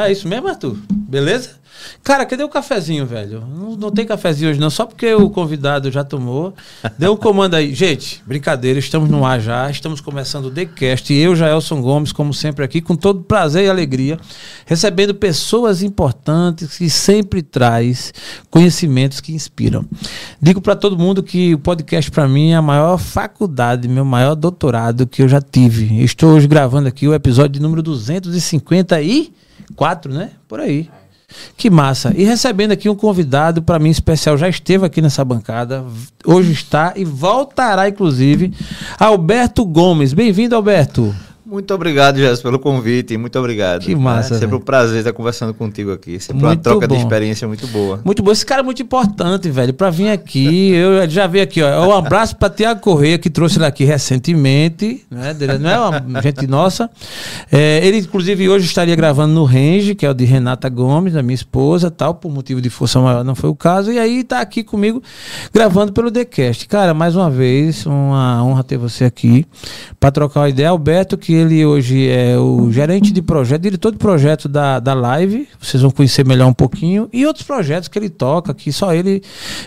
É isso mesmo, Arthur? Beleza? Cara, cadê o cafezinho, velho? Não, não tem cafezinho hoje, não. Só porque o convidado já tomou. Deu um comando aí. Gente, brincadeira, estamos no ar já. Estamos começando o TheCast. E eu, Jaelson Gomes, como sempre, aqui, com todo prazer e alegria, recebendo pessoas importantes que sempre traz conhecimentos que inspiram. Digo para todo mundo que o podcast, para mim, é a maior faculdade, meu maior doutorado que eu já tive. Estou hoje gravando aqui o episódio número 254, né? Por aí. Que massa. E recebendo aqui um convidado para mim especial, já esteve aqui nessa bancada, hoje está e voltará inclusive, Alberto Gomes. Bem-vindo, Alberto. Muito obrigado, Jéssica, pelo convite. Muito obrigado. Que massa. É sempre um prazer estar conversando contigo aqui. Sempre muito uma troca bom. de experiência muito boa. Muito bom. Esse cara é muito importante, velho, para vir aqui. Eu já vi aqui, ó. Um abraço para Tiago Correia, que trouxe ele aqui recentemente. Né? Não é uma gente nossa. É, ele, inclusive, hoje estaria gravando no Range, que é o de Renata Gomes, a minha esposa, tal. Por motivo de força maior não foi o caso. E aí tá aqui comigo gravando pelo TheCast. Cara, mais uma vez, uma honra ter você aqui para trocar uma ideia. Alberto, que ele hoje é o gerente de projeto, diretor de projeto da, da Live. Vocês vão conhecer melhor um pouquinho. E outros projetos que ele toca, que só ele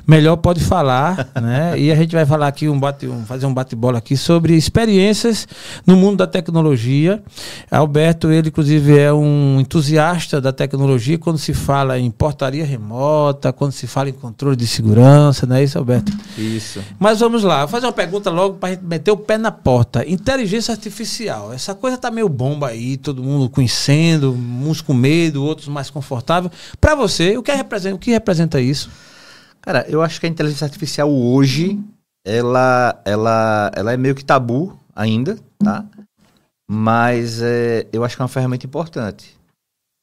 melhor pode falar, né? E a gente vai falar aqui, um bate, um, fazer um bate-bola aqui sobre experiências no mundo da tecnologia. Alberto, ele inclusive é um entusiasta da tecnologia quando se fala em portaria remota, quando se fala em controle de segurança, não é isso, Alberto? Isso. Mas vamos lá, vou fazer uma pergunta logo para a gente meter o pé na porta. Inteligência artificial, essa coisa tá meio bomba aí, todo mundo conhecendo, uns com medo, outros mais confortável. Para você, o que, é representa, o que representa isso? Cara, eu acho que a inteligência artificial hoje, ela, ela, ela é meio que tabu ainda, tá? Mas é, eu acho que é uma ferramenta importante.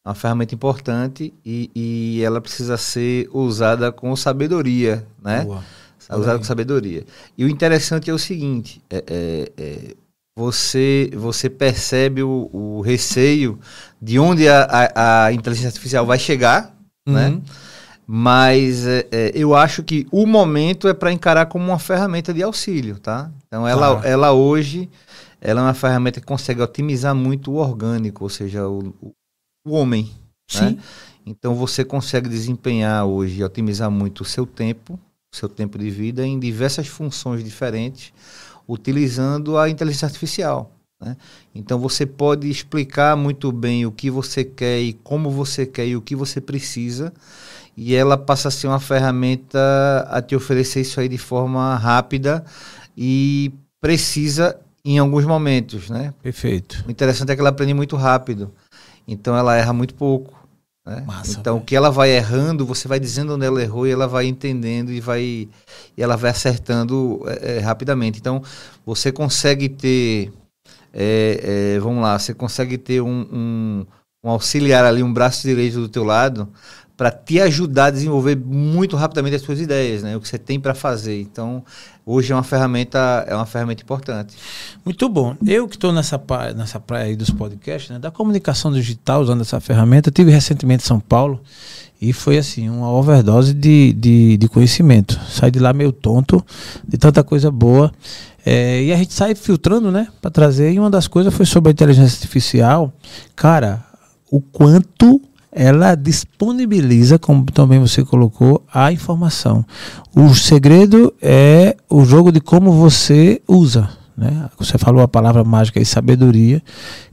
É uma ferramenta importante e, e ela precisa ser usada com sabedoria, né? Boa. Usada com sabedoria. E o interessante é o seguinte: é, é, é você, você percebe o, o receio de onde a, a, a, inteligência artificial vai chegar, né? uhum. né? Mas é, é, eu acho que o momento é para encarar como uma ferramenta de auxílio, tá? Então ela, ah. ela hoje ela é uma ferramenta que consegue otimizar muito o orgânico, ou seja, o, o homem. Né? Sim. Né? Então você consegue desempenhar hoje, otimizar muito o seu tempo, o seu tempo de vida em diversas funções diferentes utilizando a inteligência artificial. Né? Então você pode explicar muito bem o que você quer e como você quer e o que você precisa, e ela passa a ser uma ferramenta a te oferecer isso aí de forma rápida e precisa em alguns momentos, né? Perfeito. O interessante é que ela aprende muito rápido, então ela erra muito pouco. Né? Massa, então, véio. o que ela vai errando, você vai dizendo onde ela errou e ela vai entendendo e vai e ela vai acertando é, é, rapidamente. Então, você consegue ter, é, é vamos lá, você consegue ter um, um, um, auxiliar ali, um braço direito do teu lado, para te ajudar a desenvolver muito rapidamente as suas ideias, né? O que você tem para fazer. Então, hoje é uma ferramenta é uma ferramenta importante. Muito bom. Eu que estou nessa praia, nessa praia aí dos podcasts, né, da comunicação digital usando essa ferramenta, tive recentemente em São Paulo e foi assim uma overdose de, de, de conhecimento. Saí de lá meio tonto de tanta coisa boa. É, e a gente sai filtrando, né, para trazer. E uma das coisas foi sobre a inteligência artificial. Cara, o quanto ela disponibiliza, como também você colocou, a informação. O segredo é o jogo de como você usa. Né? Você falou a palavra mágica aí, sabedoria,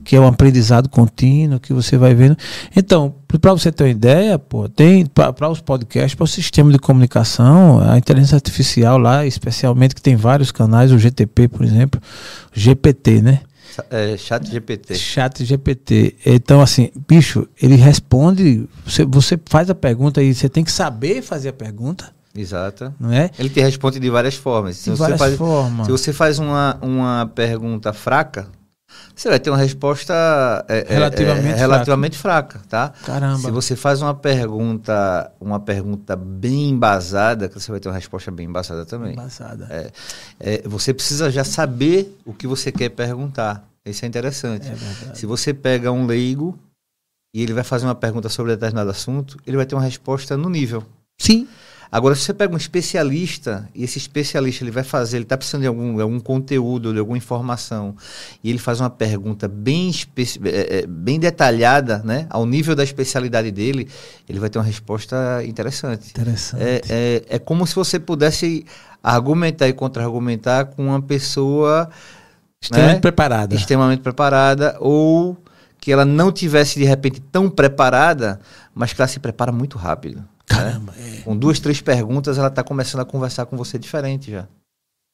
que é um aprendizado contínuo, que você vai vendo. Então, para você ter uma ideia, pô, tem para os podcasts, para o sistema de comunicação, a inteligência artificial lá, especialmente que tem vários canais, o GTP, por exemplo, GPT, né? É, chat GPT. Chat GPT. Então, assim, bicho, ele responde. Você, você faz a pergunta e você tem que saber fazer a pergunta. Exato. Não é? Ele te responde de várias formas. De se várias faz, formas. Se você faz uma, uma pergunta fraca, você vai ter uma resposta é, é relativamente, é, relativamente fraca. fraca. tá? Caramba. Se você faz uma pergunta, uma pergunta bem embasada, você vai ter uma resposta bem embasada também. Embasada. É, é, você precisa já saber o que você quer perguntar. Isso é interessante. É Se você pega um leigo e ele vai fazer uma pergunta sobre determinado assunto, ele vai ter uma resposta no nível. Sim. Agora, se você pega um especialista, e esse especialista ele vai fazer, ele está precisando de algum, algum conteúdo, de alguma informação, e ele faz uma pergunta bem, é, é, bem detalhada, né, ao nível da especialidade dele, ele vai ter uma resposta interessante. Interessante. É, é, é como se você pudesse argumentar e contra-argumentar com uma pessoa extremamente né, preparada. Extremamente preparada, ou que ela não tivesse de repente tão preparada, mas que ela se prepara muito rápido. Né? Caramba, né? é. Com duas, três perguntas, ela está começando a conversar com você diferente já.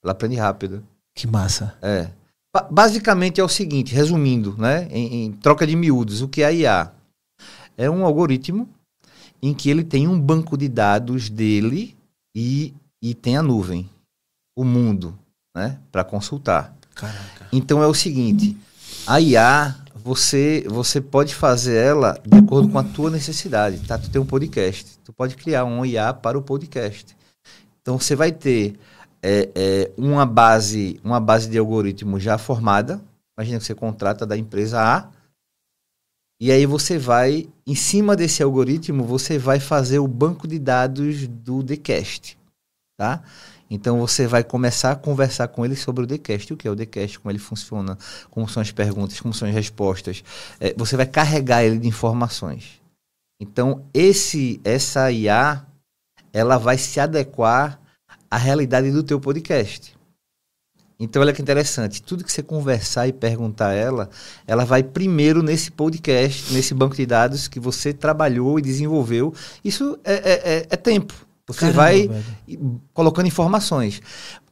Ela aprende rápido. Que massa. É. Ba basicamente é o seguinte, resumindo, né? Em, em, troca de miúdos, o que é a IA? É um algoritmo em que ele tem um banco de dados dele e, e tem a nuvem, o mundo, né? Para consultar. Caraca. Então é o seguinte, a IA você você pode fazer ela de acordo com a tua necessidade, tá? Tu tem um podcast, tu pode criar um IA para o podcast. Então você vai ter é, é, uma base uma base de algoritmo já formada. Imagina que você contrata da empresa A e aí você vai em cima desse algoritmo você vai fazer o banco de dados do TheCast, tá? Então você vai começar a conversar com ele sobre o Decast, o que é o Decast, como ele funciona, como são as perguntas, como são as respostas. É, você vai carregar ele de informações. Então esse essa IA ela vai se adequar à realidade do teu podcast. Então olha que interessante, tudo que você conversar e perguntar a ela, ela vai primeiro nesse podcast, nesse banco de dados que você trabalhou e desenvolveu. Isso é, é, é, é tempo. Você Caramba, vai velho. colocando informações.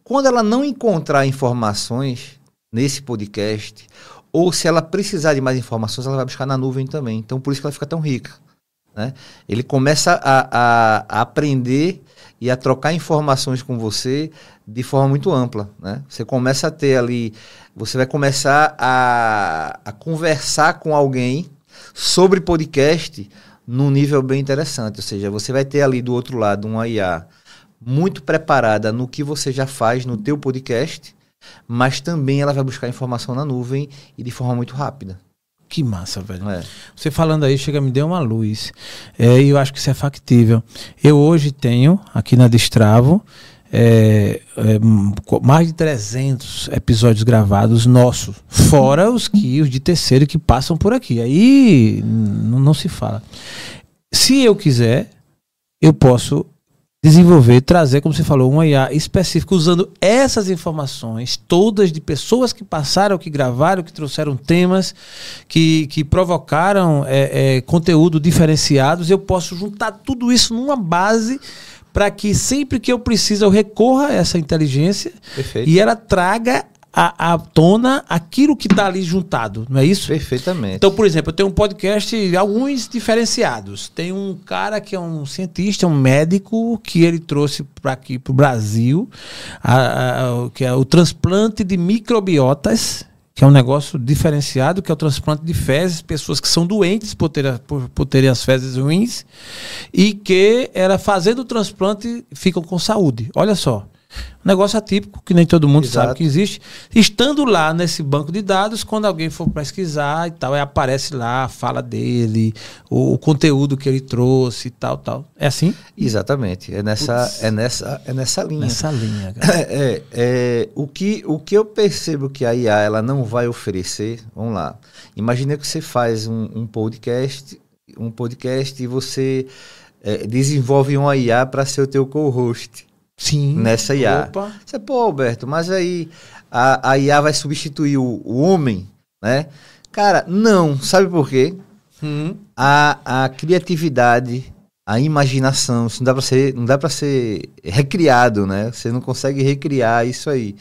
Quando ela não encontrar informações nesse podcast, ou se ela precisar de mais informações, ela vai buscar na nuvem também. Então, por isso que ela fica tão rica. Né? Ele começa a, a, a aprender e a trocar informações com você de forma muito ampla. Né? Você começa a ter ali, você vai começar a, a conversar com alguém sobre podcast num nível bem interessante. Ou seja, você vai ter ali do outro lado uma IA muito preparada no que você já faz no teu podcast, mas também ela vai buscar informação na nuvem e de forma muito rápida. Que massa, velho. É. Você falando aí, chega, me deu uma luz. É, e eu acho que isso é factível. Eu hoje tenho, aqui na Destravo, é, é, mais de 300 episódios gravados nossos, fora os que os de terceiro que passam por aqui. Aí não se fala. Se eu quiser, eu posso desenvolver, trazer, como você falou, uma IA específica usando essas informações todas de pessoas que passaram, que gravaram, que trouxeram temas, que, que provocaram é, é, conteúdo diferenciados. Eu posso juntar tudo isso numa base para que sempre que eu preciso eu recorra a essa inteligência Perfeito. e ela traga à, tona aquilo que está ali juntado, não é isso? Perfeitamente. Então, por exemplo, eu tenho um podcast, alguns diferenciados. Tem um cara que é um cientista, um médico, que ele trouxe para aqui, para o Brasil, a, a, que é o transplante de microbiotas que é um negócio diferenciado, que é o transplante de fezes, pessoas que são doentes por, ter, por, por terem as fezes ruins, e que ela fazendo o transplante ficam com saúde. Olha só. Um negócio atípico que nem todo mundo Exato. sabe que existe. Estando lá nesse banco de dados, quando alguém for pesquisar e tal, aí aparece lá a fala dele, o, o conteúdo que ele trouxe e tal, tal. É assim? Exatamente. É nessa, é nessa, é nessa linha. Nessa linha. É, é, é, o, que, o que eu percebo que a IA ela não vai oferecer, vamos lá. Imagina que você faz um, um podcast, um podcast e você é, desenvolve uma IA para ser o teu co-host. Sim. Nessa IA. Opa. Você, pô, Alberto, mas aí a, a IA vai substituir o, o homem, né? Cara, não. Sabe por quê? Hum. A, a criatividade, a imaginação, isso não dá para ser, não dá para ser recriado, né? Você não consegue recriar isso aí.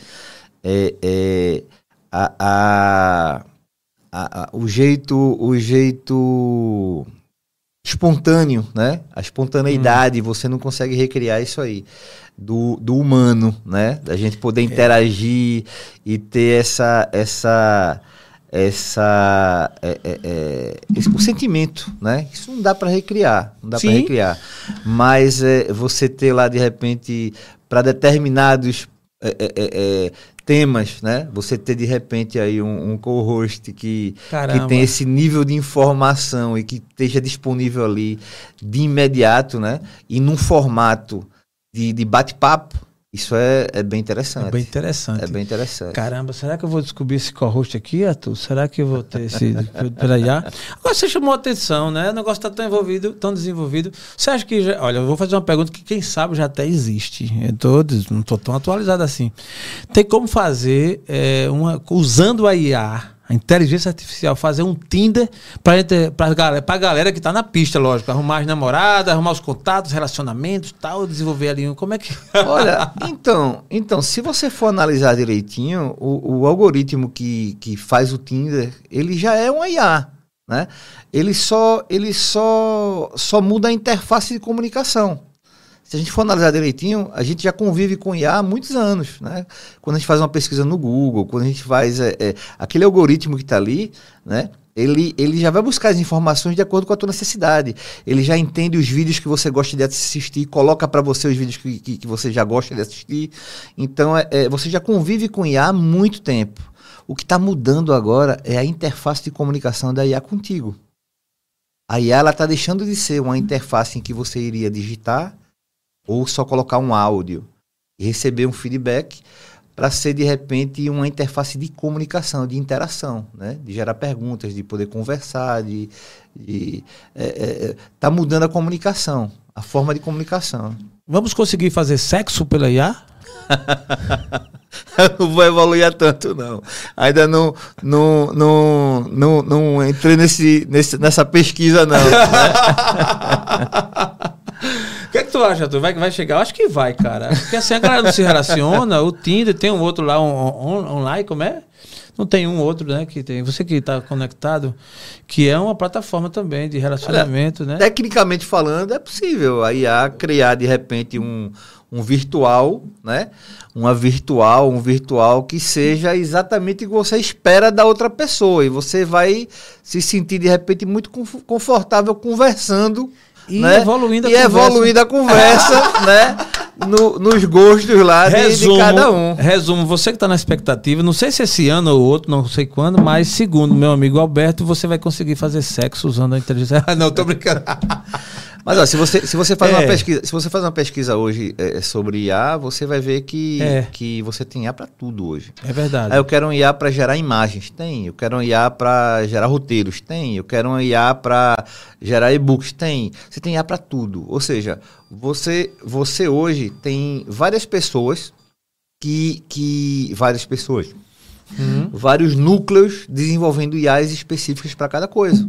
É, é a, a, a, o jeito, o jeito espontâneo, né? A espontaneidade, hum. você não consegue recriar isso aí do, do humano, né? Da gente poder é. interagir e ter essa essa essa é, é, é esse, sentimento, né? Isso não dá para recriar, não dá para recriar. Mas é, você ter lá de repente para determinados é, é, temas, né? Você ter de repente aí um, um co-host que, que tem esse nível de informação e que esteja disponível ali de imediato, né? E num formato de, de bate-papo. Isso é, é bem interessante. É bem interessante. É bem interessante. Caramba, será que eu vou descobrir esse co-host aqui, Arthur? Será que eu vou ter esse pela IA? Agora você chamou a atenção, né? O negócio está tão envolvido, tão desenvolvido. Você acha que. Já, olha, eu vou fazer uma pergunta que quem sabe já até existe. Eu tô, não estou tão atualizado assim. Tem como fazer é, uma. usando a IA inteligência artificial fazer um Tinder para galera, a galera que está na pista, lógico, arrumar as namoradas, arrumar os contatos, relacionamentos, tal, desenvolver ali um, como é que Olha, então, então, se você for analisar direitinho, o, o algoritmo que, que faz o Tinder, ele já é um IA, né? Ele só ele só só muda a interface de comunicação se a gente for analisar direitinho, a gente já convive com IA há muitos anos. Né? Quando a gente faz uma pesquisa no Google, quando a gente faz é, é, aquele algoritmo que está ali, né? ele, ele já vai buscar as informações de acordo com a tua necessidade. Ele já entende os vídeos que você gosta de assistir, coloca para você os vídeos que, que, que, você já gosta de assistir. Então, é, é você já convive com IA há muito tempo. O que está mudando agora é a interface de comunicação da IA contigo. A IA está deixando de ser uma interface em que você iria digitar ou só colocar um áudio e receber um feedback para ser de repente uma interface de comunicação, de interação, né? de gerar perguntas, de poder conversar, de, de é, é, é tá mudando a comunicação, a forma de comunicação. Vamos conseguir fazer sexo pela IA? não vou evoluir tanto, não. Ainda não, não, não, não, não entrei nesse, nesse, nessa pesquisa, não. Né? que é que tu acha, tu vai, vai chegar? Eu acho que vai, cara. Porque assim a galera não se relaciona, o Tinder tem um outro lá on, on, online, como é? Não tem um outro, né? Que tem. Você que está conectado, que é uma plataforma também de relacionamento, Olha, né? Tecnicamente falando, é possível a IA criar de repente um, um virtual, né? Uma virtual, um virtual que seja exatamente o que você espera da outra pessoa. E você vai se sentir de repente muito confortável conversando e né? evoluindo a e conversa. evoluindo a conversa, né? No, nos gostos lá de, resumo, de, cada um. Resumo, você que está na expectativa, não sei se esse ano ou outro, não sei quando, mas segundo meu amigo Alberto, você vai conseguir fazer sexo usando a inteligência. não, tô brincando. Mas ó, se você, se você faz é. uma pesquisa, se você faz uma pesquisa hoje é, sobre IA, você vai ver que, é. que você tem IA para tudo hoje. É verdade. Aí eu quero um IA para gerar imagens, tem. Eu quero um IA para gerar roteiros, tem. Eu quero um IA para gerar e-books, tem. Você tem IA para tudo. Ou seja, você você hoje tem várias pessoas que que várias pessoas Uhum. vários núcleos desenvolvendo IAs específicas para cada coisa.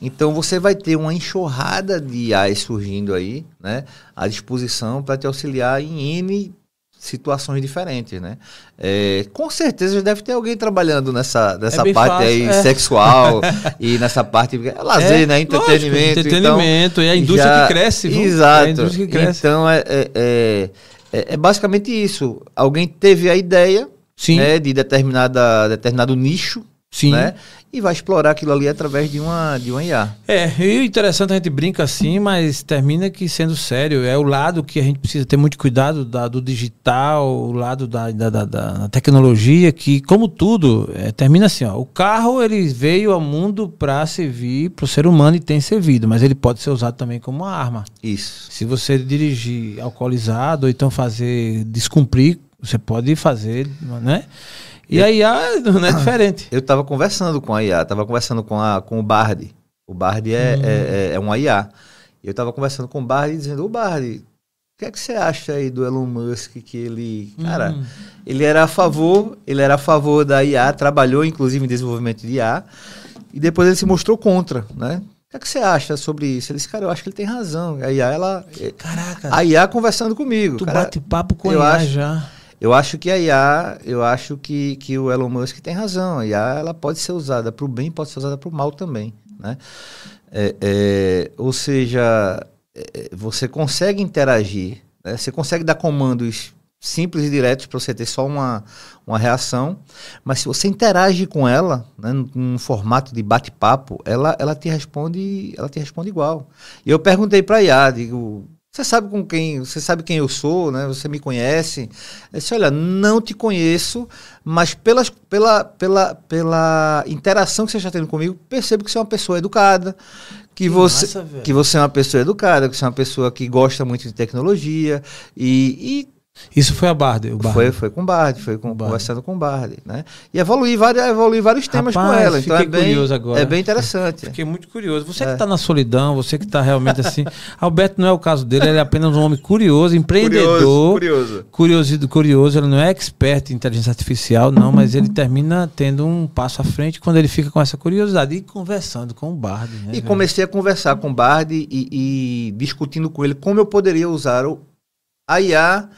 Então você vai ter uma enxurrada de IAs surgindo aí, né, à disposição para te auxiliar em N situações diferentes, né? É, com certeza deve ter alguém trabalhando nessa, nessa é parte fácil, aí é. sexual e nessa parte é lazer, é, né? Entretenimento. Lógico, entretenimento então, e a indústria já, que cresce. Viu? Exato. Que cresce. Então é, é, é, basicamente isso. Alguém teve a ideia né, de determinada, determinado nicho, Sim. Né? e vai explorar aquilo ali através de uma, de uma IA. É, e interessante a gente brinca assim, mas termina que sendo sério, é o lado que a gente precisa ter muito cuidado da, do digital, o lado da, da, da, da tecnologia, que como tudo, é, termina assim, ó, o carro ele veio ao mundo para servir para o ser humano e tem servido, mas ele pode ser usado também como uma arma. Isso. Se você dirigir alcoolizado ou então fazer descumprir, você pode fazer, né? E a IA não é diferente. Eu estava conversando com a IA, estava conversando com, a, com o Bard. O Bard é, hum. é, é, é uma IA. Eu estava conversando com o Bard dizendo, o Bard, o que é que você acha aí do Elon Musk que ele, cara, hum. ele era a favor, ele era a favor da IA, trabalhou inclusive em desenvolvimento de IA, e depois ele se mostrou contra, né? O que, é que você acha sobre isso? Ele disse, cara, eu acho que ele tem razão. A IA, ela. Caraca. A IA conversando comigo. Tu cara, bate papo com a IA acho, já. Eu acho que a IA, eu acho que, que o Elon Musk tem razão. A IA ela pode ser usada para o bem, pode ser usada para o mal também, né? É, é, ou seja, é, você consegue interagir, né? você consegue dar comandos simples e diretos para você ter só uma, uma reação, mas se você interage com ela, né, num formato de bate-papo, ela, ela te responde, ela te responde igual. E eu perguntei para a IA, digo, você sabe com quem, você sabe quem eu sou, né? Você me conhece. Eu disse, olha, não te conheço, mas pelas, pela, pela, pela interação que você está tendo comigo, percebo que você é uma pessoa educada, que você, massa, que você é uma pessoa educada, que você é uma pessoa que gosta muito de tecnologia e, e isso foi a Bard, o Bard. Foi, foi com o Bard, foi com, conversando com o Bard, né? E evoluir vários, evoluir vários temas Rapaz, com ela. Então é bem, curioso agora. É bem interessante. Fiquei muito curioso. Você é. que está na solidão, você que está realmente assim. Alberto não é o caso dele, ele é apenas um homem curioso, empreendedor. Curioso. Curioso. Curioso, ele não é expert em inteligência artificial, não, mas ele termina tendo um passo à frente quando ele fica com essa curiosidade e conversando com o Bard. Né, e velho? comecei a conversar com o Bard e, e discutindo com ele como eu poderia usar o, a IA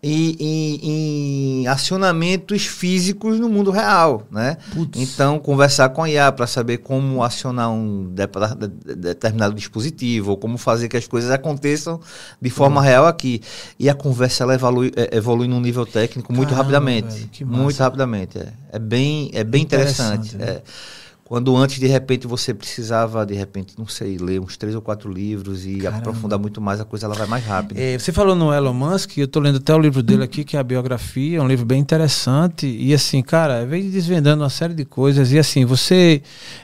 em, em, em, acionamentos físicos no mundo real, né? Então, conversar com a IA para saber como acionar um determinado dispositivo, ou como fazer que as coisas aconteçam de forma uhum. real aqui. E a conversa ela evolui, é, evolui num nível técnico muito Caramba, rapidamente. Velho, muito rapidamente. É, é bem, é bem interessante. interessante né? é. Quando antes, de repente, você precisava, de repente, não sei, ler uns três ou quatro livros e Caramba. aprofundar muito mais, a coisa ela vai mais rápido. É, você falou no Elon Musk, eu estou lendo até o livro dele aqui, que é a biografia, é um livro bem interessante. E assim, cara, vem desvendando uma série de coisas. E assim, você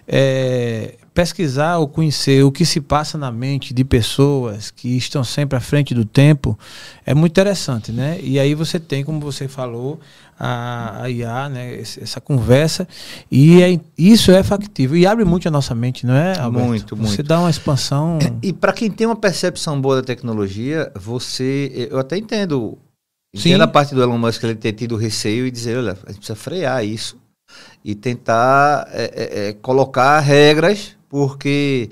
é, pesquisar ou conhecer o que se passa na mente de pessoas que estão sempre à frente do tempo é muito interessante, né? E aí você tem, como você falou, a, a IA, né, essa conversa, e é, isso é factível. E abre muito a nossa mente, não é, Alberto? Muito, muito. Você dá uma expansão. E para quem tem uma percepção boa da tecnologia, você. Eu até entendo. Entendo a parte do Elon Musk ele ter tido receio e dizer, olha, a gente precisa frear isso e tentar é, é, é colocar regras, porque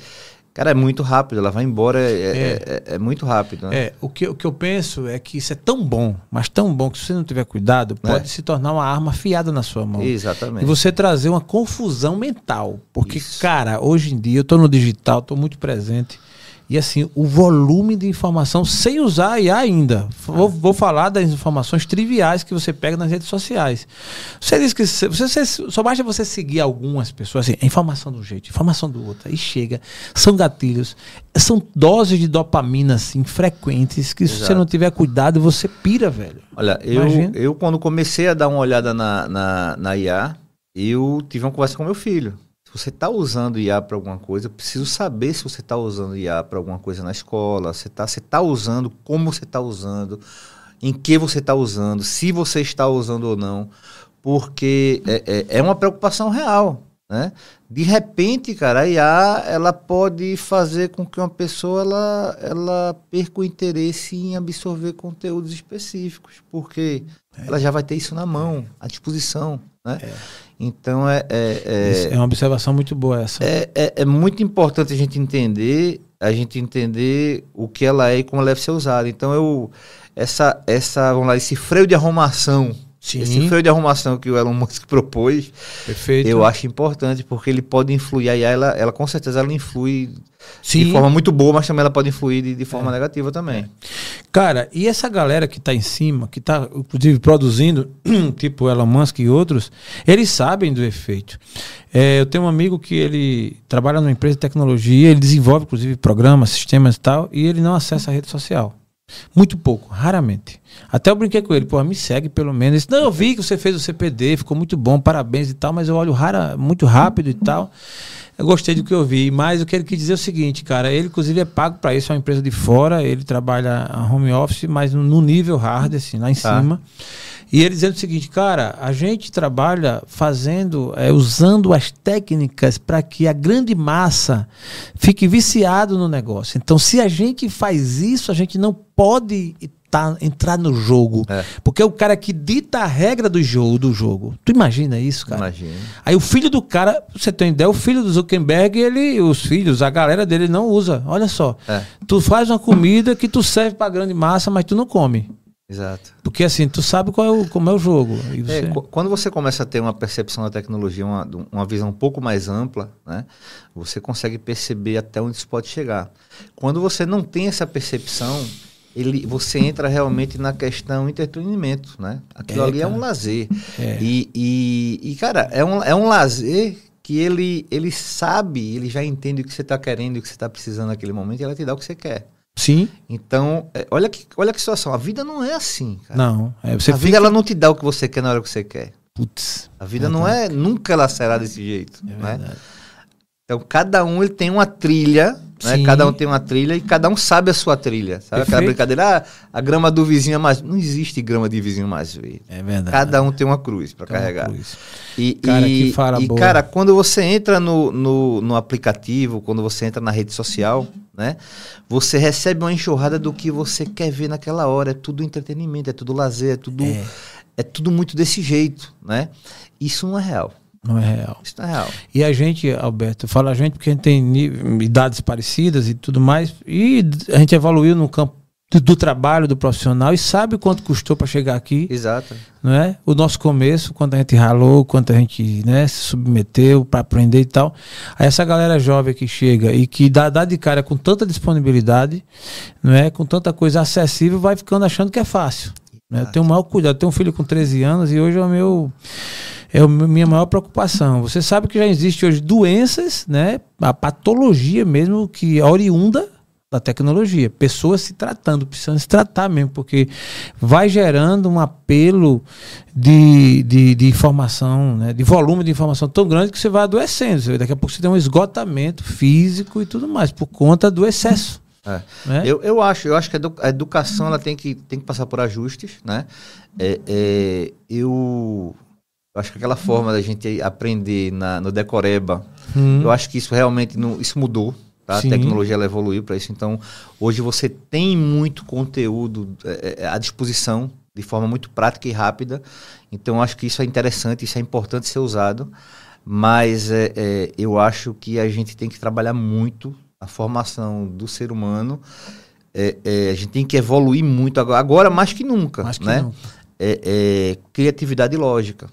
Cara, é muito rápido, ela vai embora, é, é. é, é, é muito rápido. Né? É, o que, o que eu penso é que isso é tão bom, mas tão bom que se você não tiver cuidado, pode é. se tornar uma arma afiada na sua mão. Exatamente. E você trazer uma confusão mental. Porque, isso. cara, hoje em dia eu estou no digital, estou muito presente. E assim, o volume de informação sem usar IA ainda. Vou, vou, falar das informações triviais que você pega nas redes sociais. Você diz que você, você, só basta você seguir algumas pessoas, assim, informação de um jeito, informação do outro, aí chega, são gatilhos, são doses de dopamina assim, frequentes, que Exato. se você não tiver cuidado, você pira, velho. Olha, eu, eu quando comecei a dar uma olhada na, na, na IA, eu tive uma conversa com meu filho você está usando IA para alguma coisa, eu preciso saber se você está usando IA para alguma coisa na escola, você está tá usando, como você está usando, em que você está usando, se você está usando ou não, porque é, é, é, uma preocupação real. Né? De repente, cara, a IA ela pode fazer com que uma pessoa ela, ela perca o interesse em absorver conteúdos específicos, porque é. ela já vai ter isso na mão, à disposição. Né? É. Então é, é, é, é. uma observação muito boa essa. É, é, é, muito importante a gente entender, a gente entender o que ela é e como ela deve ser usada. Então eu. Essa, essa, vamos lá, esse freio de arrumação Sim. Esse freio de arrumação que o Elon Musk propôs, Perfeito. eu acho importante, porque ele pode influir, aí ela, ela com certeza ela influi Sim. de forma muito boa, mas também ela pode influir de, de forma é. negativa também. É. Cara, e essa galera que está em cima, que está inclusive produzindo, tipo Elon Musk e outros, eles sabem do efeito. É, eu tenho um amigo que ele trabalha numa empresa de tecnologia, ele desenvolve inclusive programas, sistemas e tal, e ele não acessa a rede social. Muito pouco, raramente. Até eu brinquei com ele, pô, me segue pelo menos. Não, eu vi que você fez o CPD, ficou muito bom, parabéns e tal, mas eu olho rara, muito rápido e tal. Eu gostei do que eu vi, mas o que ele quis dizer é o seguinte, cara, ele inclusive é pago para isso, é uma empresa de fora, ele trabalha home office, mas no nível hard, assim, lá em tá. cima. E ele dizendo o seguinte, cara, a gente trabalha fazendo, é, usando as técnicas para que a grande massa fique viciado no negócio. Então, se a gente faz isso, a gente não pode tá, entrar no jogo. É. Porque é o cara que dita a regra do jogo, do jogo. Tu imagina isso, cara? Imagina. Aí o filho do cara, você tem ideia, o filho do Zuckerberg, ele, os filhos, a galera dele não usa. Olha só. É. Tu faz uma comida que tu serve pra grande massa, mas tu não come. Exato. Porque assim, tu sabe qual é o, como é o jogo. É, você... É, quando você começa a ter uma percepção da tecnologia, uma, uma visão um pouco mais ampla, né, você consegue perceber até onde isso pode chegar. Quando você não tem essa percepção, ele, você entra realmente na questão entretenimento, né? Aquilo é, ali cara. é um lazer. É. E, e, e, cara, é um, é um lazer que ele, ele sabe, ele já entende o que você está querendo, o que você está precisando naquele momento, e ela te dá o que você quer. Sim. Então, é, olha, que, olha que situação. A vida não é assim, cara. Não. É, a fica... vida ela não te dá o que você quer na hora que você quer. Putz. A vida não é. Nunca ela será desse jeito. É né? Então, cada um ele tem uma trilha né? Sim. Cada um tem uma trilha e cada um sabe a sua trilha. Sabe aquela Perfeito. brincadeira? Ah, a grama do vizinho é mais. Não existe grama de vizinho mais verde. É verdade. Cada um tem uma cruz para carregar. isso. E, Cara, e, que fala e, boa. cara, quando você entra no, no, no aplicativo, quando você entra na rede social, né? Você recebe uma enxurrada do que você quer ver naquela hora. É tudo entretenimento, é tudo lazer, é tudo, É. é tudo muito desse jeito, né? Isso não é real. Não é real. Isso não é real. E a gente, Alberto, fala a gente porque a gente tem idades parecidas e tudo mais, e a gente evoluiu no campo do, do trabalho, do profissional, e sabe quanto custou para chegar aqui, Exato. não é? O nosso começo, quanto a gente ralou, quanto a gente né, se submeteu para aprender e tal. Aí essa galera jovem que chega e que dá, dá de cara com tanta disponibilidade, não é? Com tanta coisa acessível, vai ficando achando que é fácil. Né? Eu tenho o maior cuidado. Eu tenho um filho com 13 anos e hoje é o meu é a minha maior preocupação. Você sabe que já existe hoje doenças, né? A patologia mesmo que é oriunda da tecnologia. Pessoas se tratando, precisando se tratar mesmo, porque vai gerando um apelo de, de, de informação, né? de volume de informação tão grande que você vai adoecendo. Você- Daqui a pouco você tem um esgotamento físico e tudo mais, por conta do excesso. É. Né? Eu, eu acho, eu acho que a edu- a educação ela tem que, tem que passar por ajustes, né? É, é, eu, eu acho que aquela forma da gente aprender na, no decoreba, Hum. eu acho que isso realmente não, isso mudou. Tá? A tecnologia ela evoluiu para isso. Então, hoje você tem muito conteúdo é, é, à disposição de forma muito prática e rápida. Então, eu acho que isso é interessante, isso é importante ser usado. Mas é, é, eu acho que a gente tem que trabalhar muito a formação do ser humano. É, é, a gente tem que evoluir muito agora, agora mais que nunca. Mais que né? nunca. é, é criatividade e lógica.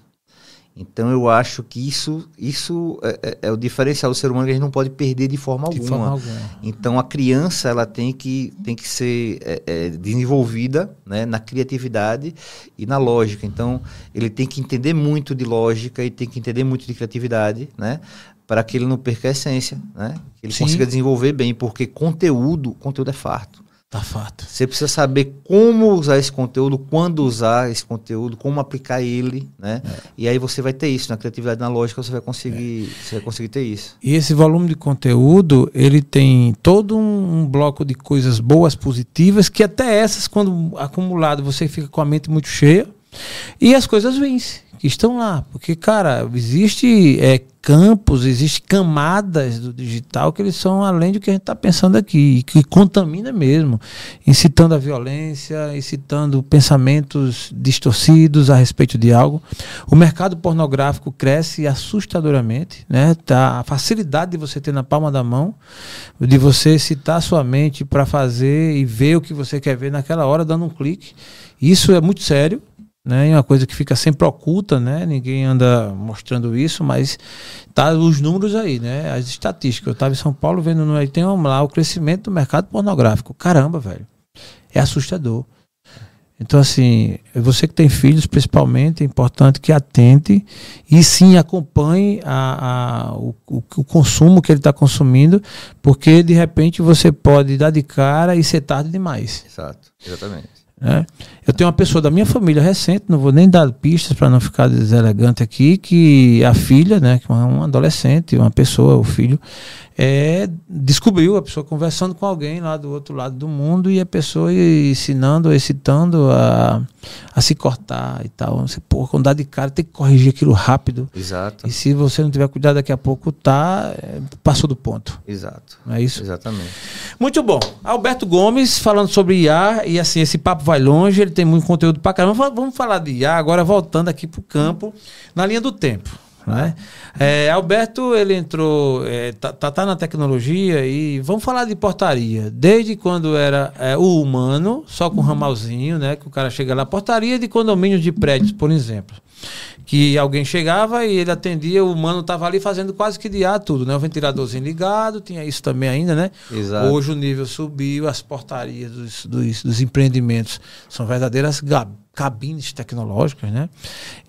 Então eu acho que isso, isso é, é- é o diferencial do ser humano que a gente não pode perder de forma De alguma. forma alguma. Então a criança ela tem que, tem que ser é, é, desenvolvida né, na criatividade e na lógica. Então ele tem que entender muito de lógica e tem que entender muito de criatividade, né? Para que ele não perca a essência, né? Que ele Sim. consiga desenvolver bem, porque conteúdo, conteúdo é farto. Tá fato. Você precisa saber como usar esse conteúdo, quando usar esse conteúdo, como aplicar ele, né? E aí você vai ter isso na criatividade, na lógica, você vai conseguir, você vai conseguir ter isso. E esse volume de conteúdo, ele tem todo um, um bloco de coisas boas, positivas, que até essas, quando acumulado, você fica com a mente muito cheia. E as coisas ruins, que estão lá. Porque, cara, existe é, campos, existe camadas do digital que eles são além do que a gente está pensando aqui, e que contamina mesmo, incitando a violência, incitando pensamentos distorcidos a respeito de algo. O mercado pornográfico cresce assustadoramente, né? Tá, a facilidade de você ter na palma da mão, de você citar sua mente para fazer e ver o que você quer ver naquela hora, dando um clique. Isso é muito sério, né? É uma coisa que fica sempre oculta, né? Ninguém anda mostrando isso, mas tá os números aí, né? As estatísticas. Eu estava em São Paulo vendo no tem um lá o crescimento do mercado pornográfico. Caramba, velho. É assustador. Então, assim, você que tem filhos, principalmente, é importante que atente e sim acompanhe a, a- o- o consumo que ele está consumindo, porque de repente você pode dar de cara e ser tarde demais. Exato, exatamente. Né? Eu tenho uma pessoa da minha família recente, não vou nem dar pistas para não ficar deselegante aqui, que a filha, né, que é uma adolescente, uma pessoa, o filho, é, descobriu a pessoa conversando com alguém lá do outro lado do mundo e a pessoa ensinando, excitando a, a se cortar e tal. Você, pô, quando dá de cara, tem que corrigir aquilo rápido. Exato, E se você não tiver cuidado daqui a pouco, tá, é, passou do ponto. exato. Não é isso? Exatamente. Muito bom. Alberto Gomes falando sobre IA e assim, esse papo vai longe, ele tem muito conteúdo pra caramba. Vamos- Vamos falar de IA agora voltando aqui pro campo, na linha do tempo. Né? É, Alberto, ele entrou, é, tá, tá, tá na tecnologia e vamos falar de portaria. Desde quando era é, o humano, só com ramalzinho, né? Que o cara chega lá, portaria de condomínios de prédios, por exemplo. Que alguém chegava e ele atendia, o humano estava ali fazendo quase que de ar tudo, né? O ventiladorzinho ligado, tinha isso também ainda, né? Exato. Hoje o nível subiu, as portarias dos, dos, dos empreendimentos são verdadeiras cabines tecnológicas, né?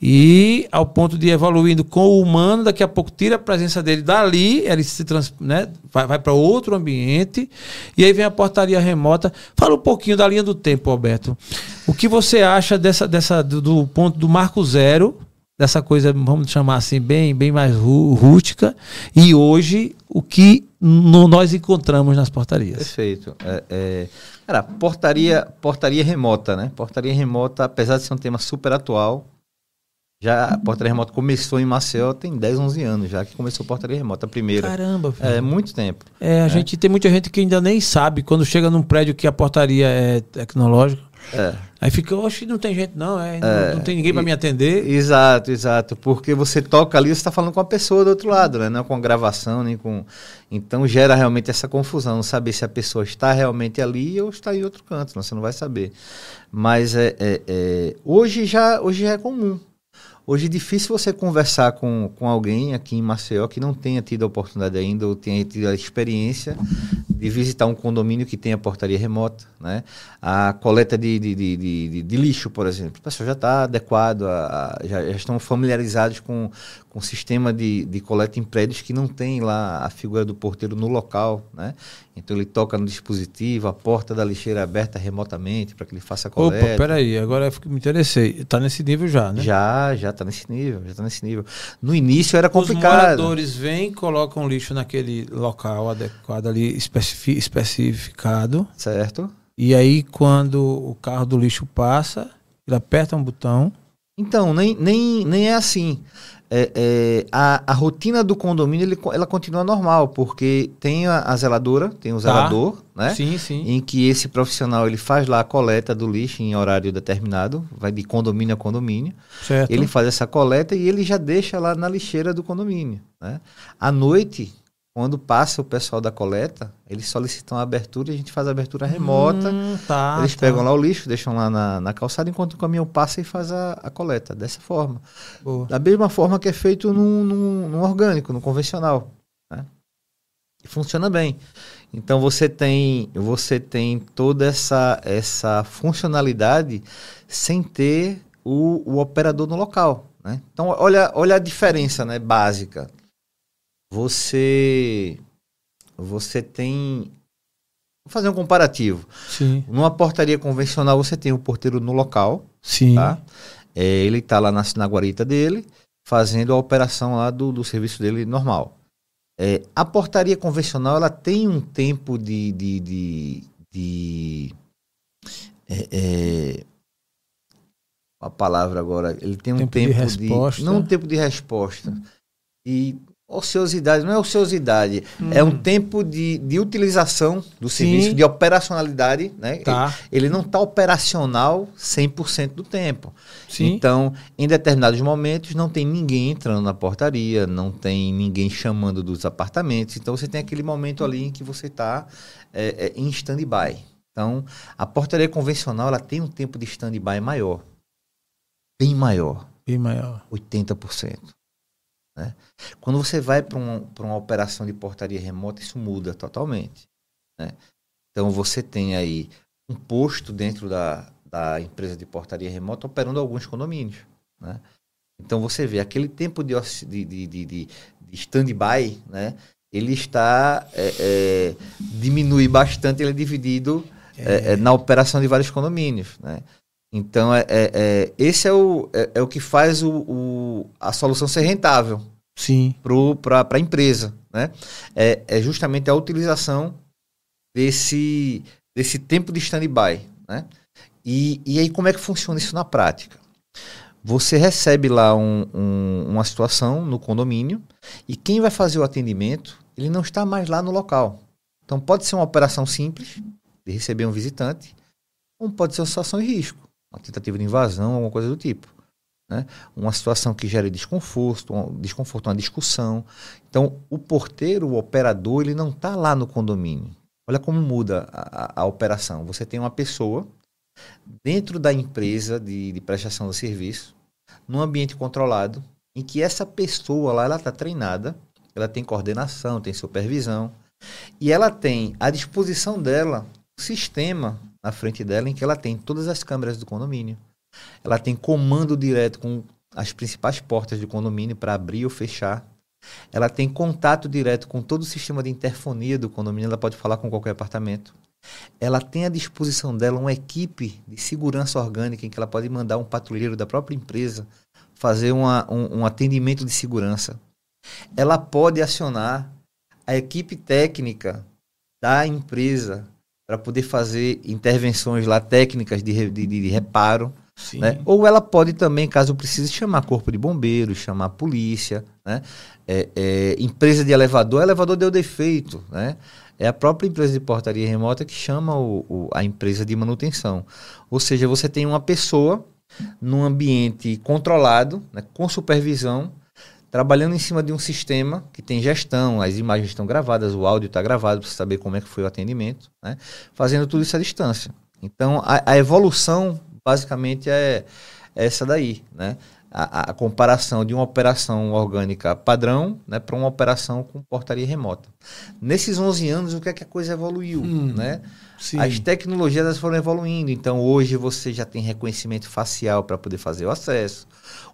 E ao ponto de evoluindo com o humano, daqui a pouco tira a presença dele dali, ele se trans, né? vai, vai para outro ambiente, e aí vem a portaria remota. Fala um pouquinho da linha do tempo, Alberto. O que você acha dessa, dessa do, do ponto do marco zero, dessa coisa, vamos chamar assim, bem, bem mais rú- rústica, e hoje o que no, nós encontramos nas portarias. Perfeito. É, é, cara, portaria, portaria remota, né? Portaria remota, apesar de ser um tema super atual, já a portaria remota começou em Maceió tem 10, 11 anos já que começou a portaria remota, a primeira. Caramba, velho. É, muito tempo. É, a É. gente tem muita gente que ainda nem sabe quando chega num prédio que a portaria é tecnológica. É. Aí fica, oxe, não tem gente não, é, não- É, não, tem ninguém para me atender. Exato, exato. Porque você toca ali, você está falando com a pessoa do outro lado, né? Não com a gravação, nem com. Então gera realmente essa confusão, não saber se a pessoa está realmente ali ou está em outro canto, não, você não vai saber. Mas é, é- é- hoje, já, hoje já é comum. Hoje é difícil você conversar com, com alguém aqui em Maceió que não tenha tido a oportunidade ainda ou tenha tido a experiência de visitar um condomínio que tenha portaria remota, né? A coleta de, de, de, de- de- lixo, por exemplo. O pessoal já está adequado, a- a- já, já estão familiarizados com, com sistema de, de coleta em prédios que não tem lá a figura do porteiro no local, né? Então ele toca no dispositivo, a porta da lixeira é aberta remotamente para que ele faça a coleta. Opa, peraí, agora eu me interessei. Tá nesse nível já, né? Já, já tá nesse nível, já tá nesse nível. No início era Os complicado. moradores vêm, colocam lixo naquele local adequado ali, especifi- especificado. Certo? E aí, quando o carro do lixo passa, ele aperta um botão. Então, nem, nem, nem é assim. É, é, a, a rotina do condomínio ele ela continua normal, porque tem a, a zeladora, tem o Tá. zelador, né? Sim, sim. Em que esse profissional ele faz lá a coleta do lixo em horário determinado, vai de condomínio a condomínio. Certo. Ele faz essa coleta e ele já deixa lá na lixeira do condomínio. Né? À noite, quando passa o pessoal da coleta, eles solicitam a abertura e a gente faz a abertura remota. Hum, tá, eles tá. pegam lá o lixo, deixam lá na, na calçada enquanto o caminhão passa e faz a, a coleta. Dessa forma. Boa. Da mesma forma que é feito num, num- num orgânico, no convencional. né? E funciona bem. Então você tem, você tem toda essa, essa funcionalidade sem ter o, o operador no local. Né? Então olha, olha a diferença né, básica. Você, você tem. Vou fazer um comparativo. Sim. Numa portaria convencional você tem o porteiro no local, Sim. tá? É, ele está lá na, na guarita dele, fazendo a operação lá do, do serviço dele normal. É, a portaria convencional ela tem um tempo de. de, de, de- é, é, a palavra agora. Ele tem um Tempo de tempo, resposta. Não um tempo de resposta. E ociosidade, não é ociosidade, é um tempo de, de utilização do Hum. Sim. serviço, de operacionalidade, né? Tá. ele não está operacional 100% do tempo. Sim. Então, em determinados momentos, não tem ninguém entrando na portaria, não tem ninguém chamando dos apartamentos. Então, você tem aquele momento ali em que você está é, é, em stand-by. Então, a portaria convencional ela tem um tempo de stand-by maior. Bem maior. Bem maior. 80%. Né? Quando você vai para uma, pra uma operação de portaria remota, isso muda totalmente. né? Então você tem aí um posto dentro da, da empresa de portaria remota operando alguns condomínios. né? Então você vê aquele tempo de, de, de, de, stand-by, né? ele está é, é, diminui bastante, ele é dividido é, é, na operação de vários condomínios. Né? Então, é, é- é- esse é o, é, é o que faz o, o- a solução ser rentável Sim. para a empresa. Né? É, é justamente a utilização desse, desse tempo de stand-by. Né? E, e aí, como é que funciona isso na prática? Você recebe lá um- um- uma situação no condomínio e quem vai fazer o atendimento, ele não está mais lá no local. Então, pode ser uma operação simples, de receber um visitante, ou pode ser uma situação de risco, uma tentativa de invasão, alguma coisa do tipo. Né? Uma situação que gere desconforto, um desconforto, uma discussão. Então, o porteiro, o operador, ele não está lá no condomínio. Olha como muda a, a- a operação. Você tem uma pessoa dentro da empresa de, de prestação de serviço, num ambiente controlado, em que essa pessoa lá está treinada, ela tem coordenação, tem supervisão, e ela tem à disposição dela um sistema na frente dela em que ela tem todas as câmeras do condomínio. Ela tem comando direto com as principais portas do condomínio para abrir ou fechar. Ela tem contato direto com todo o sistema de interfonia do condomínio, ela pode falar com qualquer apartamento. Ela tem à disposição dela uma equipe de segurança orgânica em que ela pode mandar um patrulheiro da própria empresa fazer uma- um, um atendimento de segurança. Ela pode acionar a equipe técnica da empresa para poder fazer intervenções lá técnicas de, de, de reparo. Né? Ou ela pode também, caso precise, chamar corpo de bombeiros, chamar polícia. Né? É, é, empresa de elevador, elevador deu defeito. Né? É a própria empresa de portaria remota que chama o, o, a empresa de manutenção. Ou seja, você tem uma pessoa num ambiente controlado, né, com supervisão, trabalhando em cima de um sistema que tem gestão, as imagens estão gravadas, o áudio está gravado para você saber como é que foi o atendimento, né? fazendo tudo isso à distância. Então, a, a evolução basicamente é, é essa daí, né? A, a, comparação de uma operação orgânica padrão né, para uma operação com portaria remota. Nesses 11 anos, o que é que a coisa evoluiu? Hum, né? As tecnologias foram evoluindo, então hoje você já tem reconhecimento facial para poder fazer o acesso.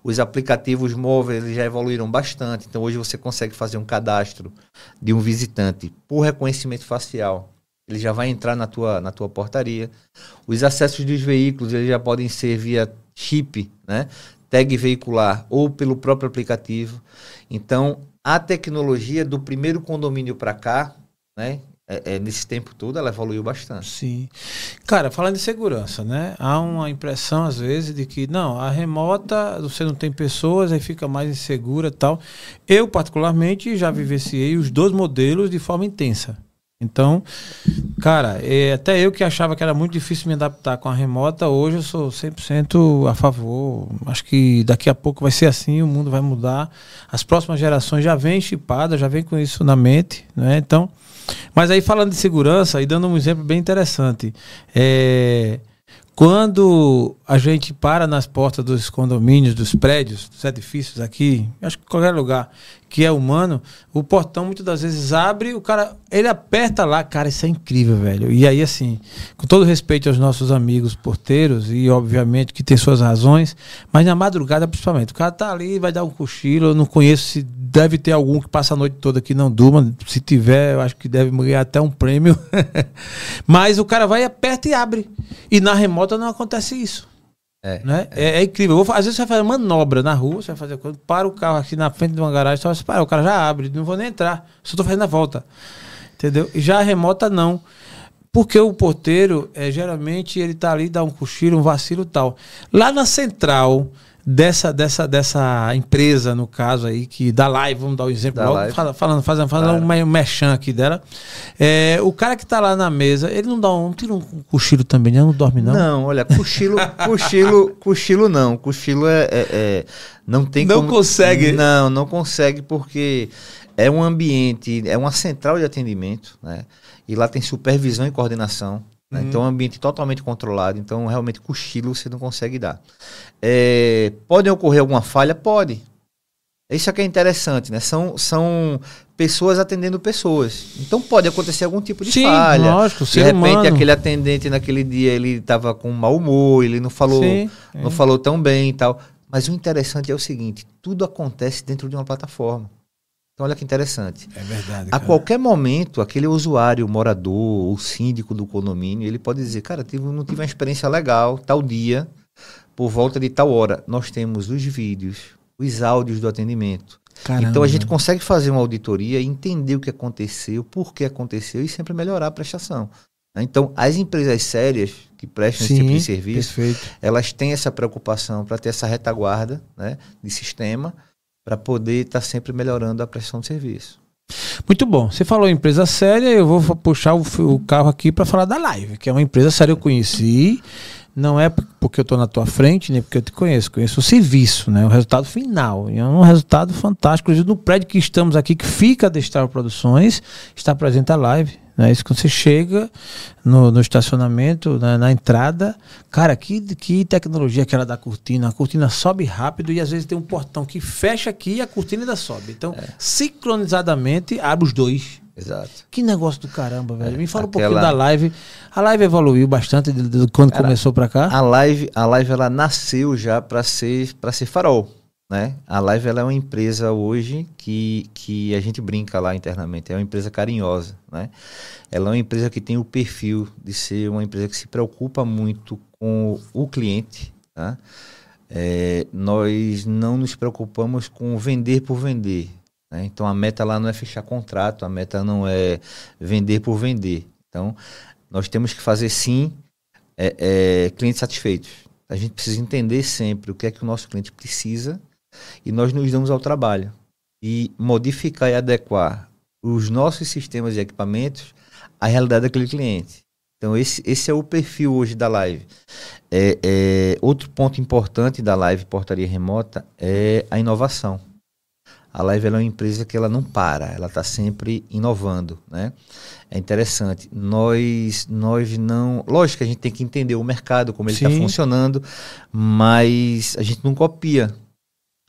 Os aplicativos móveis já evoluíram bastante, então hoje você consegue fazer um cadastro de um visitante por reconhecimento facial. Ele já vai entrar na tua, na tua portaria. Os acessos dos veículos eles já podem ser via chip, né? tag veicular ou pelo próprio aplicativo. Então, a tecnologia do primeiro condomínio para cá, né, é, é, nesse tempo todo, ela evoluiu bastante. Sim. Cara, falando de segurança, né? Há uma impressão, às vezes, de que, não, a remota, você não tem pessoas, aí fica mais insegura tal. Eu, particularmente, já vivenciei os dois modelos de forma intensa. Então, cara, é, até eu que achava que era muito difícil me adaptar com a remota, hoje eu sou 100% a favor. Acho que daqui a pouco vai ser assim, o mundo vai mudar. As próximas gerações já vêm chipadas, já vêm com isso na mente, né? Então, mas aí falando de segurança e dando um exemplo bem interessante, é, quando a gente para nas portas dos condomínios, dos prédios, dos edifícios aqui, acho que qualquer lugar que é humano, o portão muitas das vezes abre, o cara, ele aperta lá, cara, isso é incrível, velho. E aí, assim, com todo respeito aos nossos amigos porteiros, e obviamente que tem suas razões, mas na madrugada principalmente, o cara tá ali, vai dar um cochilo, eu não conheço se deve ter algum que passa a noite toda aqui não durma, se tiver, eu acho que deve ganhar até um prêmio. mas o cara vai, aperta e abre. E na remota não acontece isso. É, né? é. é, é incrível. Vou, às vezes você vai fazer manobra na rua, você vai fazer coisa, para o carro aqui na frente de uma garagem, só você para, o cara já abre, não vou nem entrar, só estou fazendo a volta. Entendeu? E já a remota não. Porque o porteiro, é, geralmente, ele tá ali, dá um cochilo, um vacilo e tal. Lá na central, dessa, dessa, dessa empresa, no caso aí, que da live, vamos dar o um exemplo logo, fala, falando, fazendo, fazendo claro. um mechan aqui dela. É, o cara que tá lá na mesa, ele não dá um, tira um cochilo também, né? não dorme não? Não, olha, cochilo, cochilo, cochilo não, cochilo é, é, é não tem Não como, consegue? Não, não consegue porque é um ambiente, é uma central de atendimento, né? E lá tem supervisão e coordenação. Né? Então é um ambiente totalmente controlado, então realmente cochilo você não consegue dar. É, pode ocorrer alguma falha? Pode. Isso é que é interessante, né? São, são pessoas atendendo pessoas. Então pode acontecer algum tipo de Sim, falha. Lógico, de repente humano. aquele atendente naquele dia ele estava com mau humor, ele não falou, Sim, não falou tão bem e tal. Mas o interessante é o seguinte: tudo acontece dentro de uma plataforma. Então, olha que interessante. É verdade. Cara. A qualquer momento, aquele usuário, morador, o síndico do condomínio, ele pode dizer: Cara, tive, não tive uma experiência legal, tal dia, por volta de tal hora. Nós temos os vídeos, os áudios do atendimento. Caramba. Então a gente consegue fazer uma auditoria, entender o que aconteceu, por que aconteceu e sempre melhorar a prestação. Né? Então, as empresas sérias que prestam Sim, esse tipo de serviço, perfeito. elas têm essa preocupação para ter essa retaguarda né, de sistema para poder estar tá sempre melhorando a prestação de serviço. Muito bom. Você falou em empresa séria, eu vou puxar o, o carro aqui para falar da Live, que é uma empresa séria eu conheci. Não é porque eu estou na tua frente, nem porque eu te conheço. Conheço o serviço, né? o resultado final. E é um resultado fantástico. Inclusive, no prédio que estamos aqui, que fica a Destar Produções, está presente a Live. Né? Isso quando você chega no, no estacionamento, na, na, entrada, cara, que, que tecnologia aquela da cortina. A cortina sobe rápido e às vezes tem um portão que fecha aqui e a cortina ainda sobe. Então, é. sincronizadamente, abre os dois. Exato. Que negócio do caramba, velho. É, Me fala aquela... um pouquinho da live. A live evoluiu bastante de, de, de quando Cara, começou para cá. A live, a live ela nasceu já para ser para ser farol. Né? A Live ela é uma empresa hoje que, que a gente brinca lá internamente, é uma empresa carinhosa. Né? Ela é uma empresa que tem o perfil de ser uma empresa que se preocupa muito com o cliente. Tá? É, nós não nos preocupamos com vender por vender. Né? Então a meta lá não é fechar contrato, a meta não é vender por vender. Então nós temos que fazer sim é, é, clientes satisfeitos. A gente precisa entender sempre o que é que o nosso cliente precisa e nós nos damos ao trabalho e modificar e adequar os nossos sistemas e equipamentos à realidade daquele cliente. Então, esse, esse é o perfil hoje da live. É, é, outro ponto importante da live Portaria Remota é a inovação. A Live é uma empresa que ela não para, ela está sempre inovando, né? É interessante. Nós, nós não, lógico que a gente tem que entender o mercado como ele está funcionando, mas a gente não copia,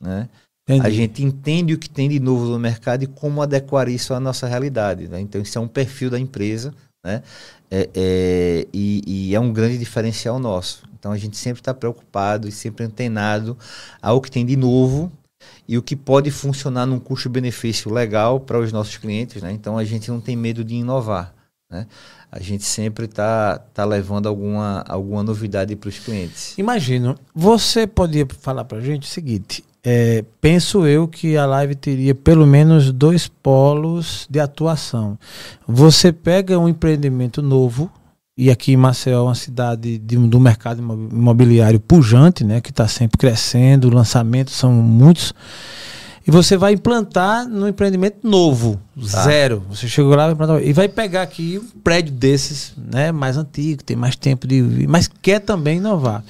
né? Entendi. A gente entende o que tem de novo no mercado e como adequar isso à nossa realidade. Né? Então, isso é um perfil da empresa né? É, é, e, e, é um grande diferencial nosso. Então, a gente sempre está preocupado e sempre antenado ao que tem de novo e o que pode funcionar num custo-benefício legal para os nossos clientes. Né? Então, a gente não tem medo de inovar. Né? A gente sempre está tá levando alguma, alguma novidade para os clientes. Imagino. Você podia falar para a gente o seguinte: é, penso eu que a live teria pelo menos dois polos de atuação. Você pega um empreendimento novo, e aqui em Maceió é uma cidade de, do mercado imobiliário pujante, né, que está sempre crescendo, lançamentos são muitos, e você vai implantar no empreendimento novo, tá. zero. Você chegou lá e vai pegar aqui um prédio desses, né, mais antigo, tem mais tempo de, mas quer também inovar.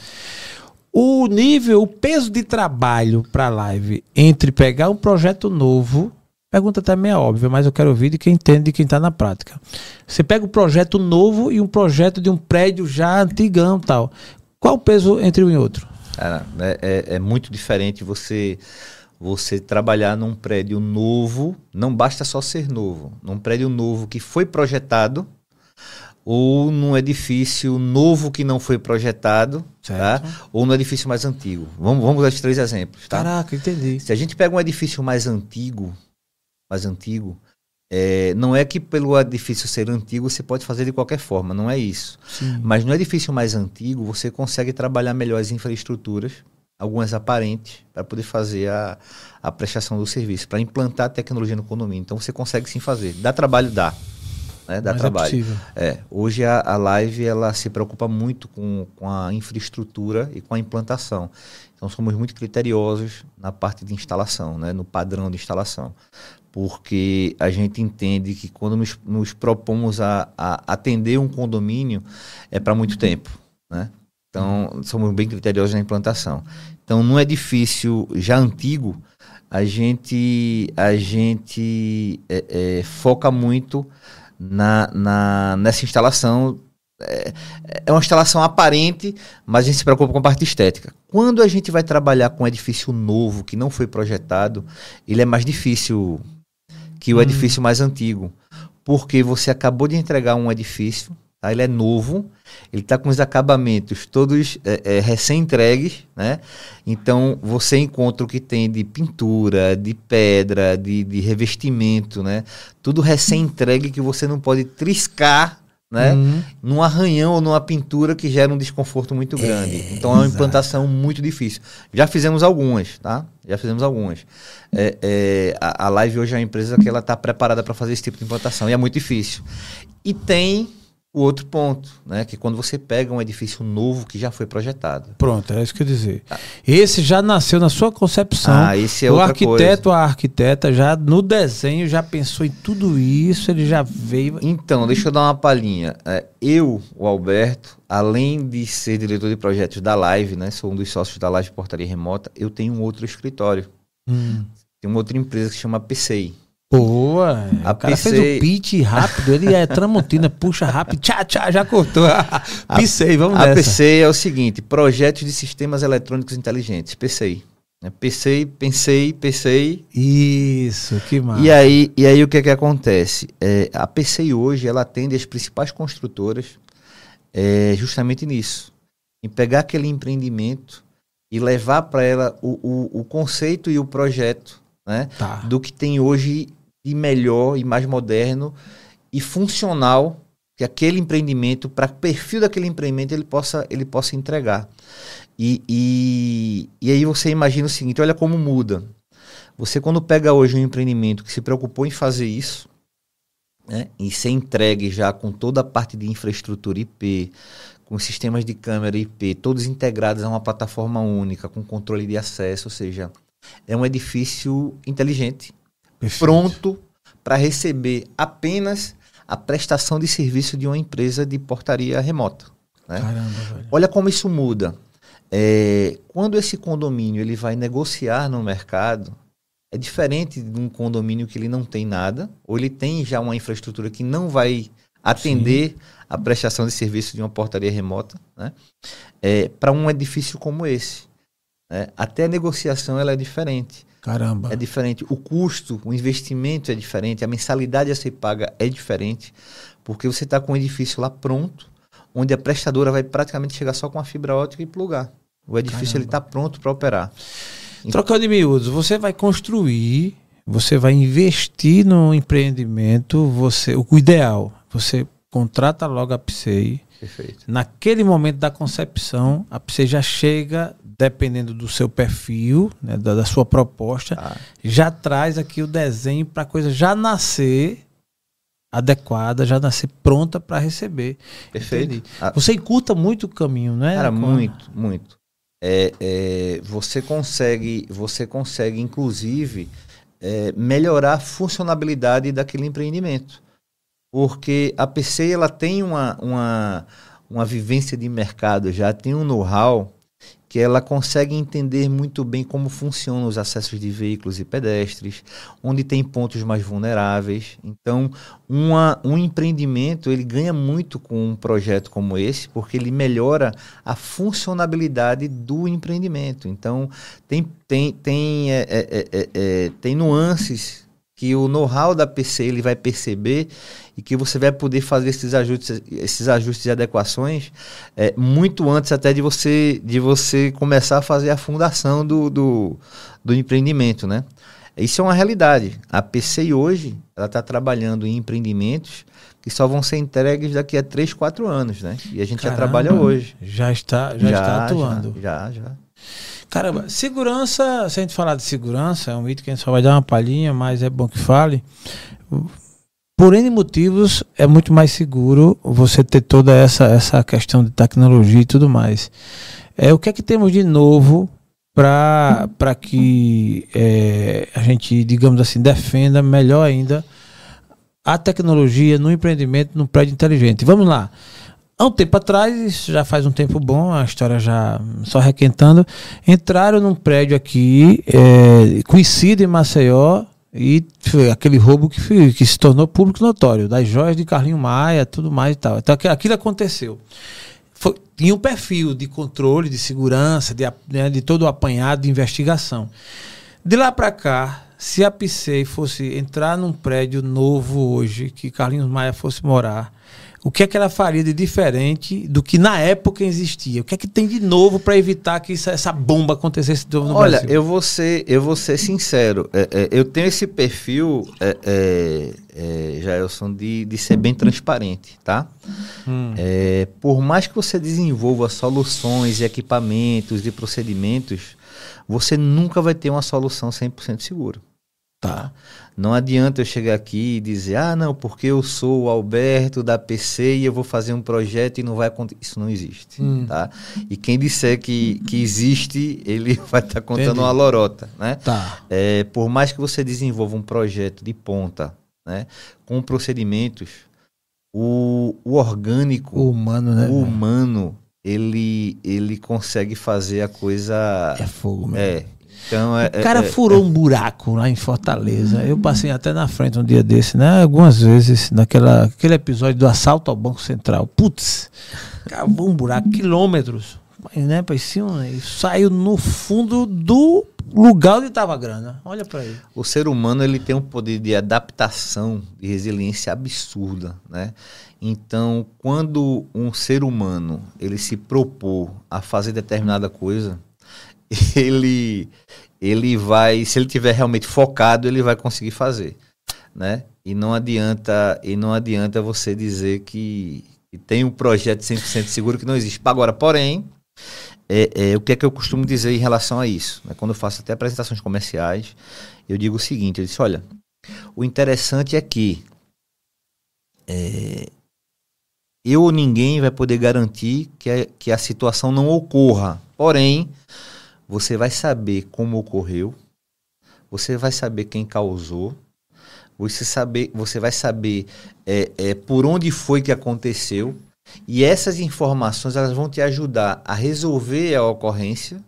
O nível, o peso de trabalho para live entre pegar um projeto novo, pergunta também é óbvia, mas eu quero ouvir de quem entende, de quem está na prática. Você pega um projeto novo e um projeto de um prédio já antigão tal. Qual o peso entre um e outro? É, é, é muito diferente você você trabalhar num prédio novo, não basta só ser novo, num prédio novo que foi projetado, ou num edifício novo que não foi projetado, tá? ou no edifício mais antigo. Vamos, vamos dar os três exemplos. Tá? Caraca, entendi. Se a gente pega um edifício mais antigo, mais antigo, é, não é que pelo edifício ser antigo você pode fazer de qualquer forma, não é isso. Sim. Mas no edifício mais antigo você consegue trabalhar melhor as infraestruturas, algumas aparentes, para poder fazer a, a prestação do serviço, para implantar a tecnologia no condomínio. Então você consegue sim fazer. Dá trabalho? Dá né, dá Mas é trabalho. É, é hoje a, a Live ela se preocupa muito com, com a infraestrutura e com a implantação. Então somos muito criteriosos na parte de instalação, né, no padrão de instalação. Porque a gente entende que quando nos, nos propomos a, a atender um condomínio é para muito tempo. Né? Então somos bem criteriosos na implantação. Então num edifício já antigo, a gente, a gente é, é, foca muito na, na, nessa instalação. É, é uma instalação aparente, mas a gente se preocupa com a parte estética. Quando a gente vai trabalhar com um edifício novo, que não foi projetado, ele é mais difícil que o hum. edifício mais antigo. Porque você acabou de entregar um edifício, tá? ele é novo, ele está com os acabamentos todos é, é, recém-entregues, né? Então você encontra o que tem de pintura, de pedra, de, de revestimento, né? Tudo recém-entregue que você não pode triscar né? Uhum. Num arranhão ou numa pintura que gera um desconforto muito é, grande. É, então é uma implantação muito difícil. Já fizemos algumas, tá? Já fizemos algumas. É, é, a, a Live hoje é uma empresa que ela está preparada para fazer esse tipo de implantação e é muito difícil. E tem o outro ponto, né? Que quando você pega um edifício novo que já foi projetado. Pronto, é isso que eu ia dizer. Ah. Esse já nasceu na sua concepção. Ah, esse é o arquiteto, coisa. a arquiteta já no desenho já pensou em tudo isso, ele já veio. Então, deixa eu dar uma palhinha. É, eu, o Alberto, além de ser diretor de projetos da Live, né? Sou um dos sócios da Live Portaria Remota, eu tenho um outro escritório. Hum. Tem uma outra empresa que se chama PCI. Boa! A o cara fez o pitch rápido, ele é tramontina, puxa rápido, tchá, tchá, já cortou. PCI, vamos a nessa. A PCI é o seguinte, Projetos de Sistemas Eletrônicos Inteligentes, PCI. PCI, pensei, pensei. Isso, que massa. E aí, e aí o que é que acontece? É, a PCI hoje, ela atende as principais construtoras é, justamente nisso. Em pegar aquele empreendimento e levar para ela o, o, o conceito e o projeto né? Tá. do que tem hoje de melhor e mais moderno e funcional que aquele empreendimento, para o perfil daquele empreendimento, ele possa, ele possa entregar. E, e, e aí você imagina o seguinte: olha como muda. Você, quando pega hoje um empreendimento que se preocupou em fazer isso, né, e ser entregue já com toda a parte de infraestrutura IP, com sistemas de câmera IP, todos integrados a uma plataforma única, com controle de acesso, ou seja, é um edifício inteligente, Perfeito. pronto para receber apenas a prestação de serviço de uma empresa de portaria remota. Né? Caramba, Olha como isso muda. É, quando esse condomínio ele vai negociar no mercado, é diferente de um condomínio que ele não tem nada, ou ele tem já uma infraestrutura que não vai atender Sim. a prestação de serviço de uma portaria remota, né? É, para um edifício como esse. Né? Até a negociação ela é diferente. Caramba. É diferente. O custo, o investimento é diferente, a mensalidade a ser paga é diferente, porque você está com o edifício lá pronto, onde a prestadora vai praticamente chegar só com a fibra ótica e plugar. O edifício ele está pronto para operar. Trocando de miúdos, você vai construir, você vai investir no empreendimento, você, o ideal, você contrata logo a PSEI. Perfeito. Naquele momento da concepção, a PSEI já chega dependendo do seu perfil, né, da, da, sua proposta, ah. já traz aqui o desenho para a coisa já nascer adequada, já nascer pronta para receber. Perfeito. Ah. Você encurta muito o caminho, né? Cara, muito, muito. É, é, você consegue, você consegue, inclusive, é, melhorar a funcionalidade daquele empreendimento. Porque a PC ela tem uma, uma, uma vivência de mercado, já tem um know-how que ela consegue entender muito bem como funcionam os acessos de veículos e pedestres, onde tem pontos mais vulneráveis. Então, uma, um empreendimento ele ganha muito com um projeto como esse, porque ele melhora a funcionalidade do empreendimento. Então, tem, tem, tem, é, é, é, é tem nuances que o know-how da PC ele vai perceber e que você vai poder fazer esses ajustes, esses ajustes e adequações é, muito antes até de você, de você começar a fazer a fundação do, do, do empreendimento, né? Isso é uma realidade. A PC hoje ela está trabalhando em empreendimentos que só vão ser entregues daqui a 3, 4 anos, né? E a gente Caramba, já trabalha hoje. Já está, já, já está atuando. Já, já. Caramba, segurança, se a gente falar de segurança, é um mito que a gente só vai dar uma palhinha, mas é bom que fale. Por N motivos, é muito mais seguro você ter toda essa, essa questão de tecnologia e tudo mais. É, o que é que temos de novo para que é, a gente, digamos assim, defenda melhor ainda a tecnologia no empreendimento no prédio inteligente? Vamos lá. Há um tempo atrás, isso já faz um tempo bom, a história já só requentando, entraram num prédio aqui, é, conhecido em Maceió, e foi aquele roubo que, que se tornou público notório, das joias de Carlinho Maia, tudo mais e tal. Então aquilo aconteceu. Foi, tinha um perfil de controle, de segurança, de, né, de todo o apanhado de investigação. De lá para cá, se a PSEI fosse entrar num prédio novo hoje, que Carlinhos Maia fosse morar, o que é que ela faria de diferente do que na época existia? O que é que tem de novo para evitar que isso, essa bomba acontecesse de novo no Olha, Brasil? eu vou ser, eu vou ser sincero. É, é, eu tenho esse perfil, é, é, é Jailson, de, de ser bem transparente, tá? Hum. É, por mais que você desenvolva soluções e equipamentos e procedimentos, você nunca vai ter uma solução 100% segura. Tá. Não adianta eu chegar aqui e dizer, ah, não, porque eu sou o Alberto da PC e eu vou fazer um projeto e não vai acontecer. Isso não existe, hum. tá? E quem disser que, que existe, ele vai estar tá contando Entendi. uma lorota, né? Tá. É, por mais que você desenvolva um projeto de ponta, né? Com procedimentos, o, o orgânico, o humano, né? O humano, ele, ele consegue fazer a coisa... É fogo mesmo. É, então, é, o cara é, furou é, um buraco lá em Fortaleza. Eu passei até na frente um dia desse, né? Algumas vezes, naquela aquele episódio do assalto ao Banco Central. Putz, cavou um buraco, quilômetros. Né, parecia um, saiu no fundo do lugar onde estava a grana. Olha para ele. O ser humano ele tem um poder de adaptação e resiliência absurda, né? Então, quando um ser humano ele se propor a fazer determinada coisa, ele ele vai, se ele tiver realmente focado, ele vai conseguir fazer, né? E não adianta, e não adianta você dizer que, que tem um projeto 100% seguro que não existe. Agora, porém, é, é, o que é que eu costumo dizer em relação a isso? Né? Quando eu faço até apresentações comerciais, eu digo o seguinte: eu disse, olha, o interessante é que é, eu ou ninguém vai poder garantir que a, que a situação não ocorra. Porém, você vai saber como ocorreu, você vai saber quem causou, você, saber, você vai saber é, é, por onde foi que aconteceu, e essas informações elas vão te ajudar a resolver a ocorrência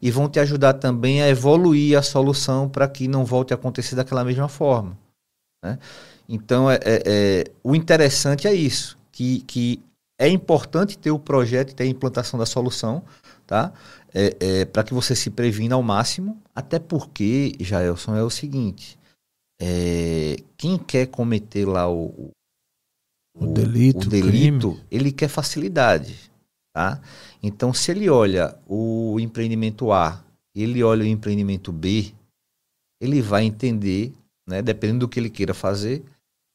e vão te ajudar também a evoluir a solução para que não volte a acontecer daquela mesma forma. Né? Então, é, é, é, o interessante é isso, que, que é importante ter o projeto e ter a implantação da solução, tá? É, é, para que você se previna ao máximo, até porque, Jaelson, é o seguinte, é, quem quer cometer lá o, o, o delito, o delito ele quer facilidade, tá? Então, se ele olha o empreendimento A, ele olha o empreendimento B, ele vai entender, né, dependendo do que ele queira fazer,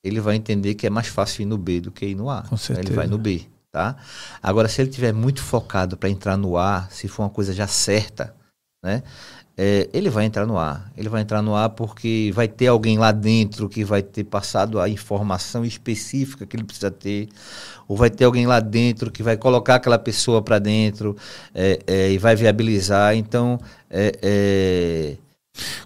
ele vai entender que é mais fácil ir no B do que ir no A. Com certeza. Ele vai no B, tá? Agora, se ele tiver muito focado para entrar no A, se for uma coisa já certa, né? É, ele vai entrar no A. Ele vai entrar no A porque vai ter alguém lá dentro que vai ter passado a informação específica que ele precisa ter, ou vai ter alguém lá dentro que vai colocar aquela pessoa para dentro é, é, e vai viabilizar. Então, é, é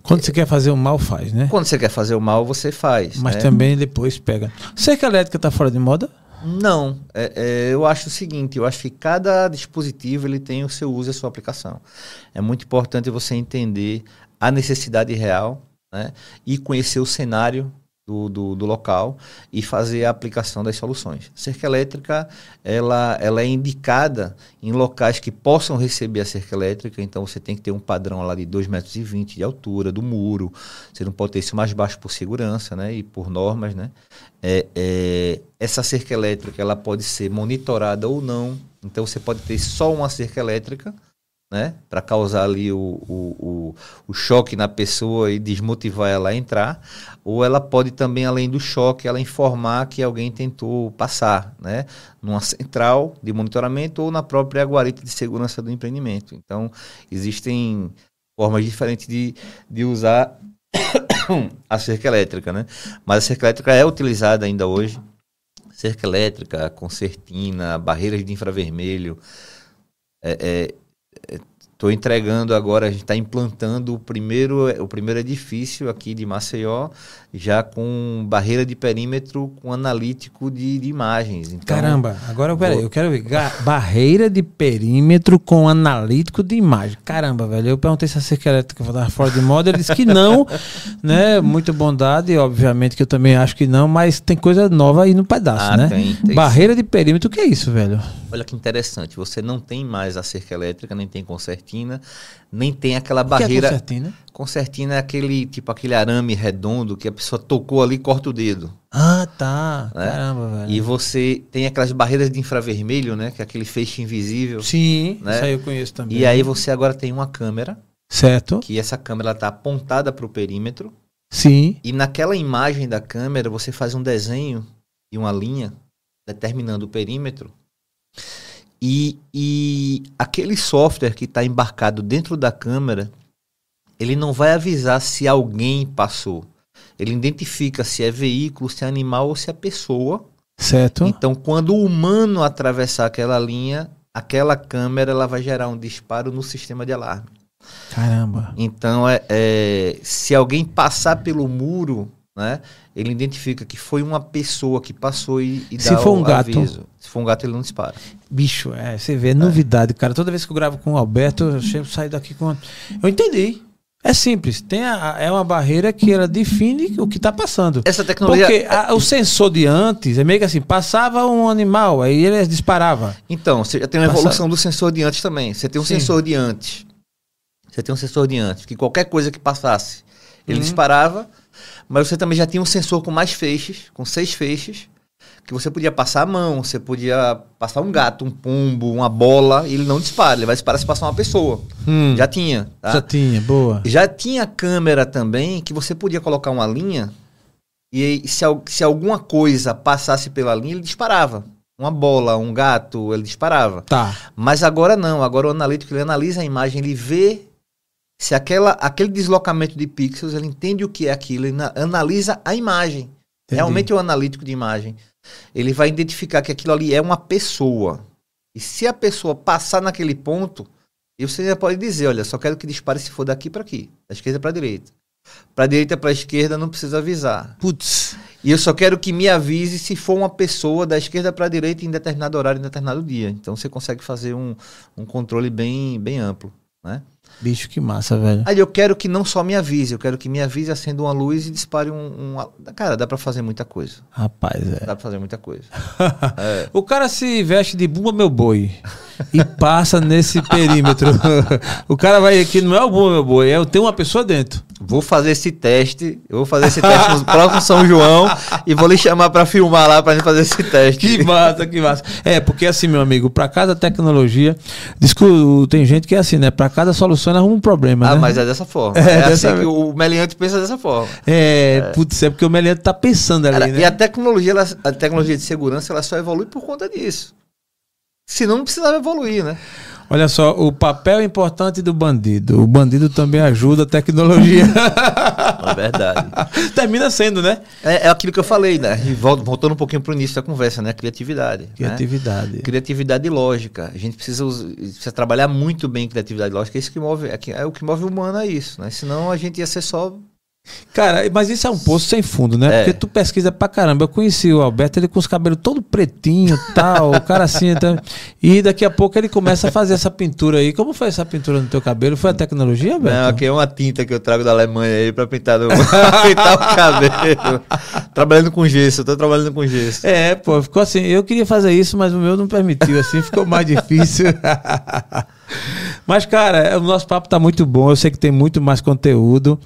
quando você quer fazer o mal, faz, né? Quando você quer fazer o mal, você faz. Mas né? também depois pega. Cerca elétrica está fora de moda? Não, é, é, eu acho o seguinte, eu acho que cada dispositivo ele tem o seu uso e a sua aplicação. É muito importante você entender a necessidade real né, e conhecer o cenário do, do, do, local e fazer a aplicação das soluções. Cerca elétrica ela, ela é indicada em locais que possam receber a cerca elétrica, então você tem que ter um padrão lá de 2,20 metros de altura do muro, você não pode ter isso mais baixo por segurança né, e por normas. Né? É, é, essa cerca elétrica ela pode ser monitorada ou não, então você pode ter só uma cerca elétrica, né? Para causar ali o, o, o, o, choque na pessoa e desmotivar ela a entrar. Ou ela pode também, além do choque, ela informar que alguém tentou passar, né? Numa central de monitoramento ou na própria guarita de segurança do empreendimento. Então, existem formas diferentes de, de usar a cerca elétrica, né? Mas a cerca elétrica é utilizada ainda hoje. Cerca elétrica, concertina, barreiras de infravermelho, é, é, it Estou entregando agora, a gente está implantando o primeiro, o primeiro edifício aqui de Maceió, já com barreira de perímetro com analítico de, de imagens. Então, Caramba, agora peraí, vou... eu quero ver. barreira de perímetro com analítico de imagem. Caramba, velho. Eu perguntei se a cerca elétrica estava fora de moda, ele disse que não, né? Muito bondade, obviamente que eu também acho que não, mas tem coisa nova aí no pedaço, ah, né? Tem, tem barreira sim. de perímetro, o que é isso, velho? Olha que interessante, você não tem mais a cerca elétrica, nem tem concertina, nem tem aquela o barreira. Que é concertina? Concertina é aquele tipo aquele arame redondo que a pessoa tocou ali e corta o dedo. Ah, tá. Né? Caramba, velho. E você tem aquelas barreiras de infravermelho, né? Que é aquele feixe invisível. Sim, né? isso aí eu conheço também. E aí você agora tem uma câmera. Certo. Que essa câmera está apontada para o perímetro. Sim. E naquela imagem da câmera você faz um desenho e uma linha determinando o perímetro e, e aquele software que está embarcado dentro da câmera, ele não vai avisar se alguém passou. Ele identifica se é veículo, se é animal ou se é pessoa. Certo. Então, quando o humano atravessar aquela linha, aquela câmera ela vai gerar um disparo no sistema de alarme. Caramba. Então, é, é se alguém passar pelo muro, né? Ele identifica que foi uma pessoa que passou e, e Se dá for um gato. aviso. Se for um gato, ele não dispara. Bicho, é, você vê, é novidade, cara. Toda vez que eu gravo com o Alberto, eu sempre saio daqui com. Eu entendi. É simples, tem a, é uma barreira que ela define o que está passando. Essa tecnologia. Porque a, o sensor de antes é meio que assim: passava um animal, aí ele disparava. Então, você já tem uma Passa... evolução do sensor de antes também. Você tem um Sim. sensor de antes. Você tem um sensor de antes, que qualquer coisa que passasse, ele uhum. disparava mas você também já tinha um sensor com mais feixes, com seis feixes, que você podia passar a mão, você podia passar um gato, um pombo, uma bola, e ele não dispara, ele vai disparar se passar uma pessoa. Hum, já tinha. Tá? Já tinha, boa. Já tinha câmera também que você podia colocar uma linha e se, se alguma coisa passasse pela linha, ele disparava. Uma bola, um gato, ele disparava. Tá. Mas agora não, agora o analítico ele analisa a imagem, ele vê Se aquela, aquele deslocamento de pixels, ele entende o que é aquilo, ele analisa a imagem. Entendi. Realmente é o um analítico de imagem. Ele vai identificar que aquilo ali é uma pessoa. E se a pessoa passar naquele ponto, você já pode dizer, olha, só quero que dispare se for daqui para aqui, da esquerda para a direita. Para a direita para a esquerda não precisa avisar. Putz. E eu só quero que me avise se for uma pessoa da esquerda para a direita em determinado horário, em determinado dia. Então você consegue fazer um, um controle bem, bem amplo, né? Bicho, que massa, velho. Aí eu quero que não só me avise, eu quero que me avise, acenda uma luz e dispare um. um... Cara, dá para fazer muita coisa. Rapaz, é. Dá pra fazer muita coisa. é. O cara se veste de bumba meu boi e passa nesse perímetro. o cara vai aqui, não é o bumba meu boi, é eu tenho uma pessoa dentro. Vou fazer esse teste, eu vou fazer esse teste no próximo São João e vou lhe chamar para filmar lá pra gente fazer esse teste. Que massa, que massa. É, porque assim, meu amigo, para cada tecnologia, diz que tem gente que é assim, né? Para cada solução arruma um problema, ah, né? mas é dessa forma. É, é assim que o meliante pensa dessa forma. É, é. putz, é porque o meliante tá pensando ali, Cara, né? E a tecnologia, ela, a tecnologia de segurança, ela só evolui por conta disso. Senão não precisava evoluir, né? Olha só, o papel importante do bandido. O bandido também ajuda a tecnologia. É verdade. Termina sendo, né? É, é, aquilo que eu falei, né? E voltando um pouquinho para o início da conversa, né? Criatividade. Criatividade. Né? Criatividade e lógica. A gente precisa, precisa trabalhar muito bem criatividade e lógica. É isso que move, é, é o que move o humano é isso, né? Senão a gente ia ser só Cara, mas isso é um poço sem fundo, né? É. Porque tu pesquisa pra caramba. Eu conheci o Alberto, ele com os cabelos todo pretinho tal, o cara assim. Então, e daqui a pouco ele começa a fazer essa pintura aí. Como foi essa pintura no teu cabelo? Foi a tecnologia, Alberto? Não, aqui é uma tinta que eu trago da Alemanha aí pra pintar, pintar o cabelo. trabalhando com gesso, eu tô trabalhando com gesso. É, pô, ficou assim. Eu queria fazer isso, mas o meu não permitiu, assim, ficou mais difícil. Mas, cara, o nosso papo tá muito bom. Eu sei que tem muito mais conteúdo.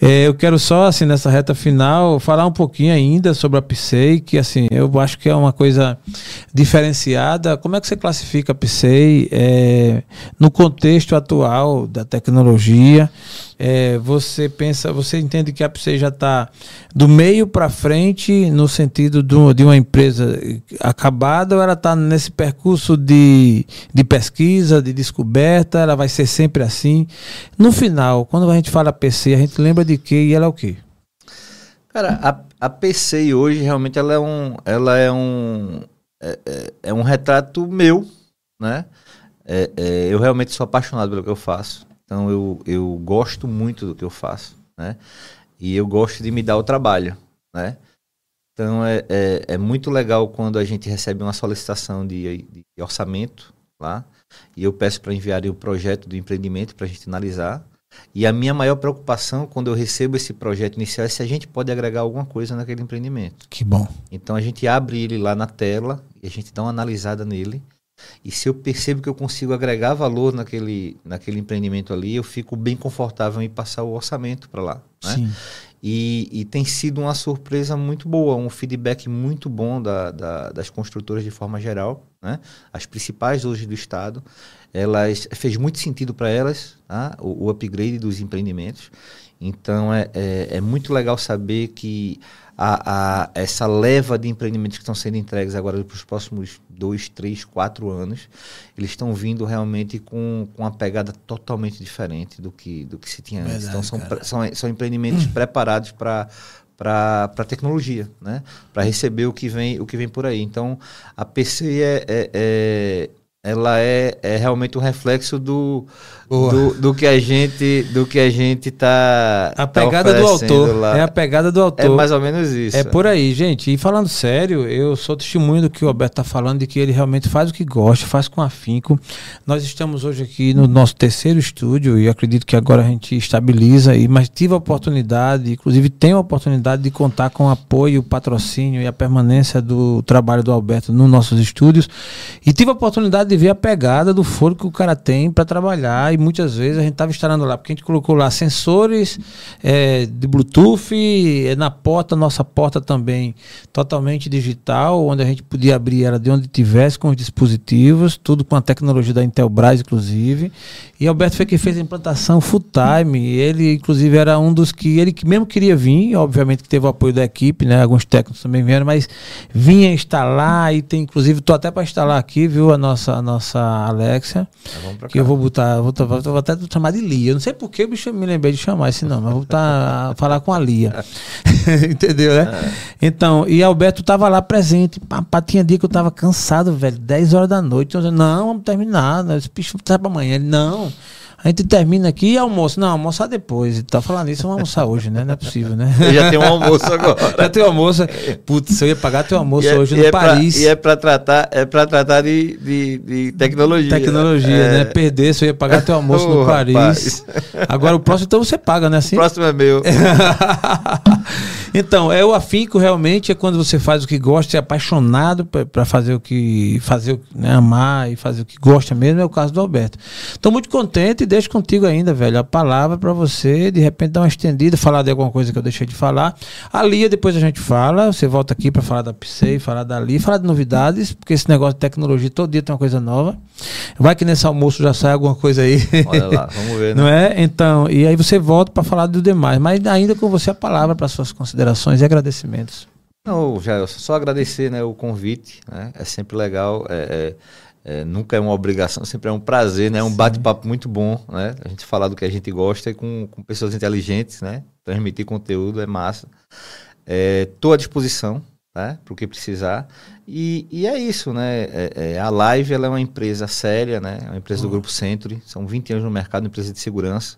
É, eu quero só, assim, nessa reta final, falar um pouquinho ainda sobre a PSEI, que, assim, eu acho que é uma coisa diferenciada. Como é que você classifica a PSEI é, no contexto atual da tecnologia? É, você pensa, você entende que a PSEI já está do meio para frente no sentido do, de uma empresa acabada ou ela está nesse percurso de, de pesquisa, de descoberta, ela vai ser sempre assim? No final, quando a gente fala PC, a gente lembra de quê e ela é o quê? Cara, a, a PCI hoje realmente ela é um, ela é um, é, é, é um retrato meu, né? É, é, eu realmente sou apaixonado pelo que eu faço. Então eu, eu gosto muito do que eu faço, né? E eu gosto de me dar o trabalho, né? Então é, é, é muito legal quando a gente recebe uma solicitação de, de orçamento lá e eu peço para enviar o projeto do empreendimento para a gente analisar. E a minha maior preocupação quando eu recebo esse projeto inicial é se a gente pode agregar alguma coisa naquele empreendimento. Que bom. Então a gente abre ele lá na tela e a gente dá uma analisada nele e se eu percebo que eu consigo agregar valor naquele, naquele empreendimento ali, eu fico bem confortável em passar o orçamento para lá. Né? Sim. E, e, tem sido uma surpresa muito boa, um feedback muito bom da, da, das construtoras de forma geral, né? as principais hoje do estado. Elas fez muito sentido para elas tá? o, o, upgrade dos empreendimentos. Então é, é, é muito legal saber que a, a, essa leva de empreendimentos que estão sendo entregues agora para os próximos dois, três, quatro anos, eles estão vindo realmente com, com uma pegada totalmente diferente do que, do que se tinha antes. Então, são, são, são empreendimentos hum. preparados para para a tecnologia, né? para receber o que, vem, o que vem por aí. Então, a PC é, é, é ela é, é realmente um reflexo do, do, do, que a gente do que a gente tá a tá pegada tá do autor lá. é a pegada do autor. É mais ou menos isso. É por aí gente. E falando sério eu sou testemunho do que o Alberto está falando de que ele realmente faz o que gosta faz com afinco. Nós estamos hoje aqui no nosso terceiro estúdio e acredito que agora a gente estabiliza e mas tive a oportunidade inclusive tenho a oportunidade de contar com o apoio o patrocínio e a permanência do trabalho do Alberto nos nossos estúdios. E tive a oportunidade de ver a pegada do foro que o cara tem para trabalhar e muitas vezes a gente estava instalando lá, porque a gente colocou lá sensores é, de Bluetooth, é, na porta, nossa porta também totalmente digital, onde a gente podia abrir ela de onde tivesse com os dispositivos, tudo com a tecnologia da Intelbras, inclusive. E Alberto foi quem fez a implantação full time. Ele, inclusive, era um dos que ele mesmo queria vir, obviamente que teve o apoio da equipe, né? Alguns técnicos também vieram, mas vinha instalar e tem, inclusive, estou até para instalar aqui, viu, a nossa a nossa Alexia. Que eu vou botar, vou, vou, até chamar de Lia. Eu não sei por que eu me lembrei de chamar esse nome, mas vou a falar com a Lia. Entendeu, né? É. Então, e Alberto tava lá presente. Pá, tinha dia que eu tava cansado, velho. 10 horas da noite. Eu disse, não, vamos terminar. Esse bicho tá pra amanhã. Ele, não. A gente termina aqui e almoço. Não, almoçar depois. Tá falando isso, vamos almoçar hoje, né? Não é possível, né? Eu já tem um almoço agora. já tem um almoço. Putz, eu ia pagar teu almoço é, hoje no é Paris. Pra, e é pra tratar, é pra tratar de, de, de tecnologia. Tecnologia, é. né? Perder, se eu ia pagar teu almoço oh, no Paris. Rapaz. Agora o próximo, então você paga, né? Assim? O próximo é meu. então, é o afinco realmente é quando você faz o que gosta, é apaixonado para fazer o que. fazer, né, amar e fazer o que gosta mesmo, é o caso do Alberto. Estou muito contente e deixo contigo ainda, velho, a palavra para você, de repente dar uma estendida, falar de alguma coisa que eu deixei de falar. A Lia, depois a gente fala, você volta aqui para falar da PSEI, falar da Lia, falar de novidades, porque esse negócio de tecnologia todo dia tem uma coisa nova. Vai que nesse almoço já sai alguma coisa aí. Olha lá, vamos ver, né? Não é? Então, e aí você volta para falar do demais, mas ainda com você a palavra para suas considerações e agradecimentos. Não, já só agradecer, né, o convite, né? É sempre legal, é, é, é, nunca é uma obrigação, sempre é um prazer, né? É um bate-papo muito bom, né? A gente falar do que a gente gosta e com, com pessoas inteligentes, né? Transmitir conteúdo é massa. Estou é, à disposição, né? Para o que precisar. E, e, é isso, né? É, é, a Live ela é uma empresa séria, né? É uma empresa do Grupo Century. São 20 anos no mercado, uma empresa de segurança.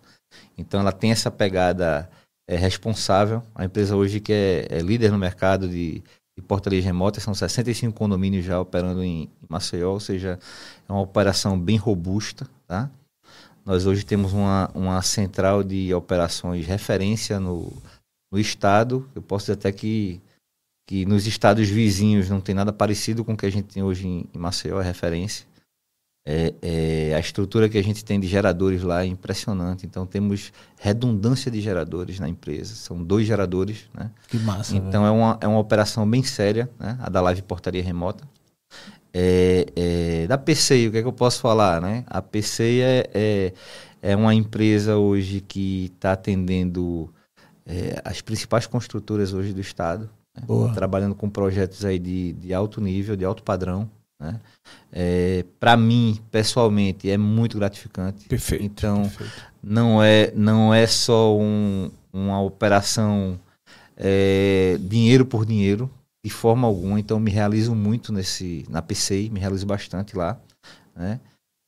Então ela tem essa pegada é, responsável. A empresa hoje que é, é líder no mercado de, de portaria remota, são 65 condomínios já operando em, em Maceió, ou seja, é uma operação bem robusta, tá? Nós hoje temos uma, uma central de operações referência no, no estado. Eu posso dizer até que, que nos estados vizinhos não tem nada parecido com o que a gente tem hoje em, em Maceió, é referência. É, é, a estrutura que a gente tem de geradores lá é impressionante. Então temos redundância de geradores na empresa. São dois geradores, né? Que massa. Então é uma, é uma operação bem séria, né? A da Live Portaria Remota. É, é, da PCI, o que é que eu posso falar, né? A PCI é, é, é uma empresa hoje que está atendendo é, as principais construtoras hoje do estado. Né? Trabalhando com projetos aí de, de alto nível, de alto padrão. Né? É, para mim, pessoalmente, é muito gratificante. Perfeito. Então, perfeito. não é não é só um, uma operação é, dinheiro por dinheiro, de forma alguma. Então, me realizo muito nesse na PCI, me realizo bastante lá, né?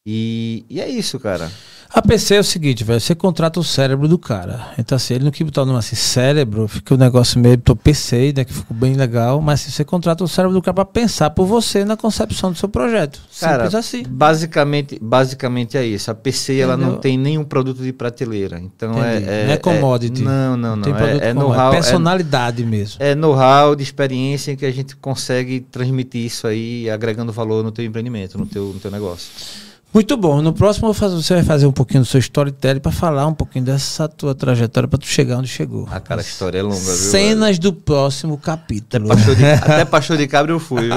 E, e é isso, cara. A PC é o seguinte, velho, você contrata o cérebro do cara. Então, assim, ele não quis botar o nome assim, cérebro, fica o um negócio meio, tô PC, né, que ficou bem legal, mas assim, você contrata o cérebro do cara para pensar por você na concepção do seu projeto. Cara, Simples assim. Basicamente, basicamente é isso. A PC, ela não tem nenhum produto de prateleira. Então, é, é, Não é commodity. É, não, não, não. Tem produto é, é know-how. É personalidade mesmo. É know-how de experiência que a gente consegue transmitir isso aí, agregando valor no teu empreendimento, no teu, no teu negócio. Muito bom. No próximo você vai fazer um pouquinho do seu storytelling para falar um pouquinho dessa tua trajetória para tu chegar onde chegou. A cara, a história é longa, viu? Cenas do próximo capítulo. Até pastor de, até pastor de cabra eu fui, viu?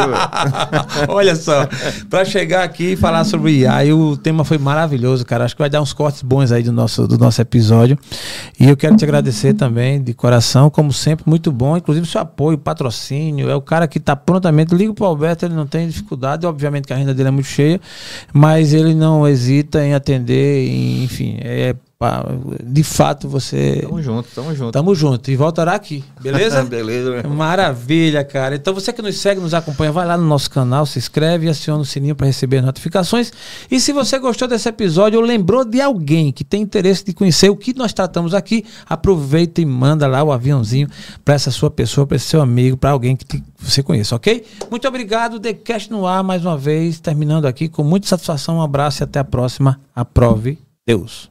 Olha só, para chegar aqui e falar sobre IA, e o tema foi maravilhoso, cara. Acho que vai dar uns cortes bons aí do nosso, do nosso episódio. E eu quero te agradecer também de coração, como sempre, muito bom. Inclusive seu apoio, patrocínio. É o cara que está prontamente. Liga pro Alberto, ele não tem dificuldade. Obviamente que a agenda dele é muito cheia, mas ele ele não hesita em atender, enfim, é de fato você. Tamo junto, tamo junto. Tamo junto. E voltará aqui, beleza? beleza, meu Maravilha, cara. Então você que nos segue, nos acompanha, vai lá no nosso canal, se inscreve e aciona o sininho para receber notificações. E se você gostou desse episódio ou lembrou de alguém que tem interesse de conhecer o que nós tratamos aqui, aproveita e manda lá o aviãozinho para essa sua pessoa, para esse seu amigo, para alguém que te, você conheça, ok? Muito obrigado. The Cast no ar mais uma vez, terminando aqui com muita satisfação. Um abraço e até a próxima. Aprove Deus.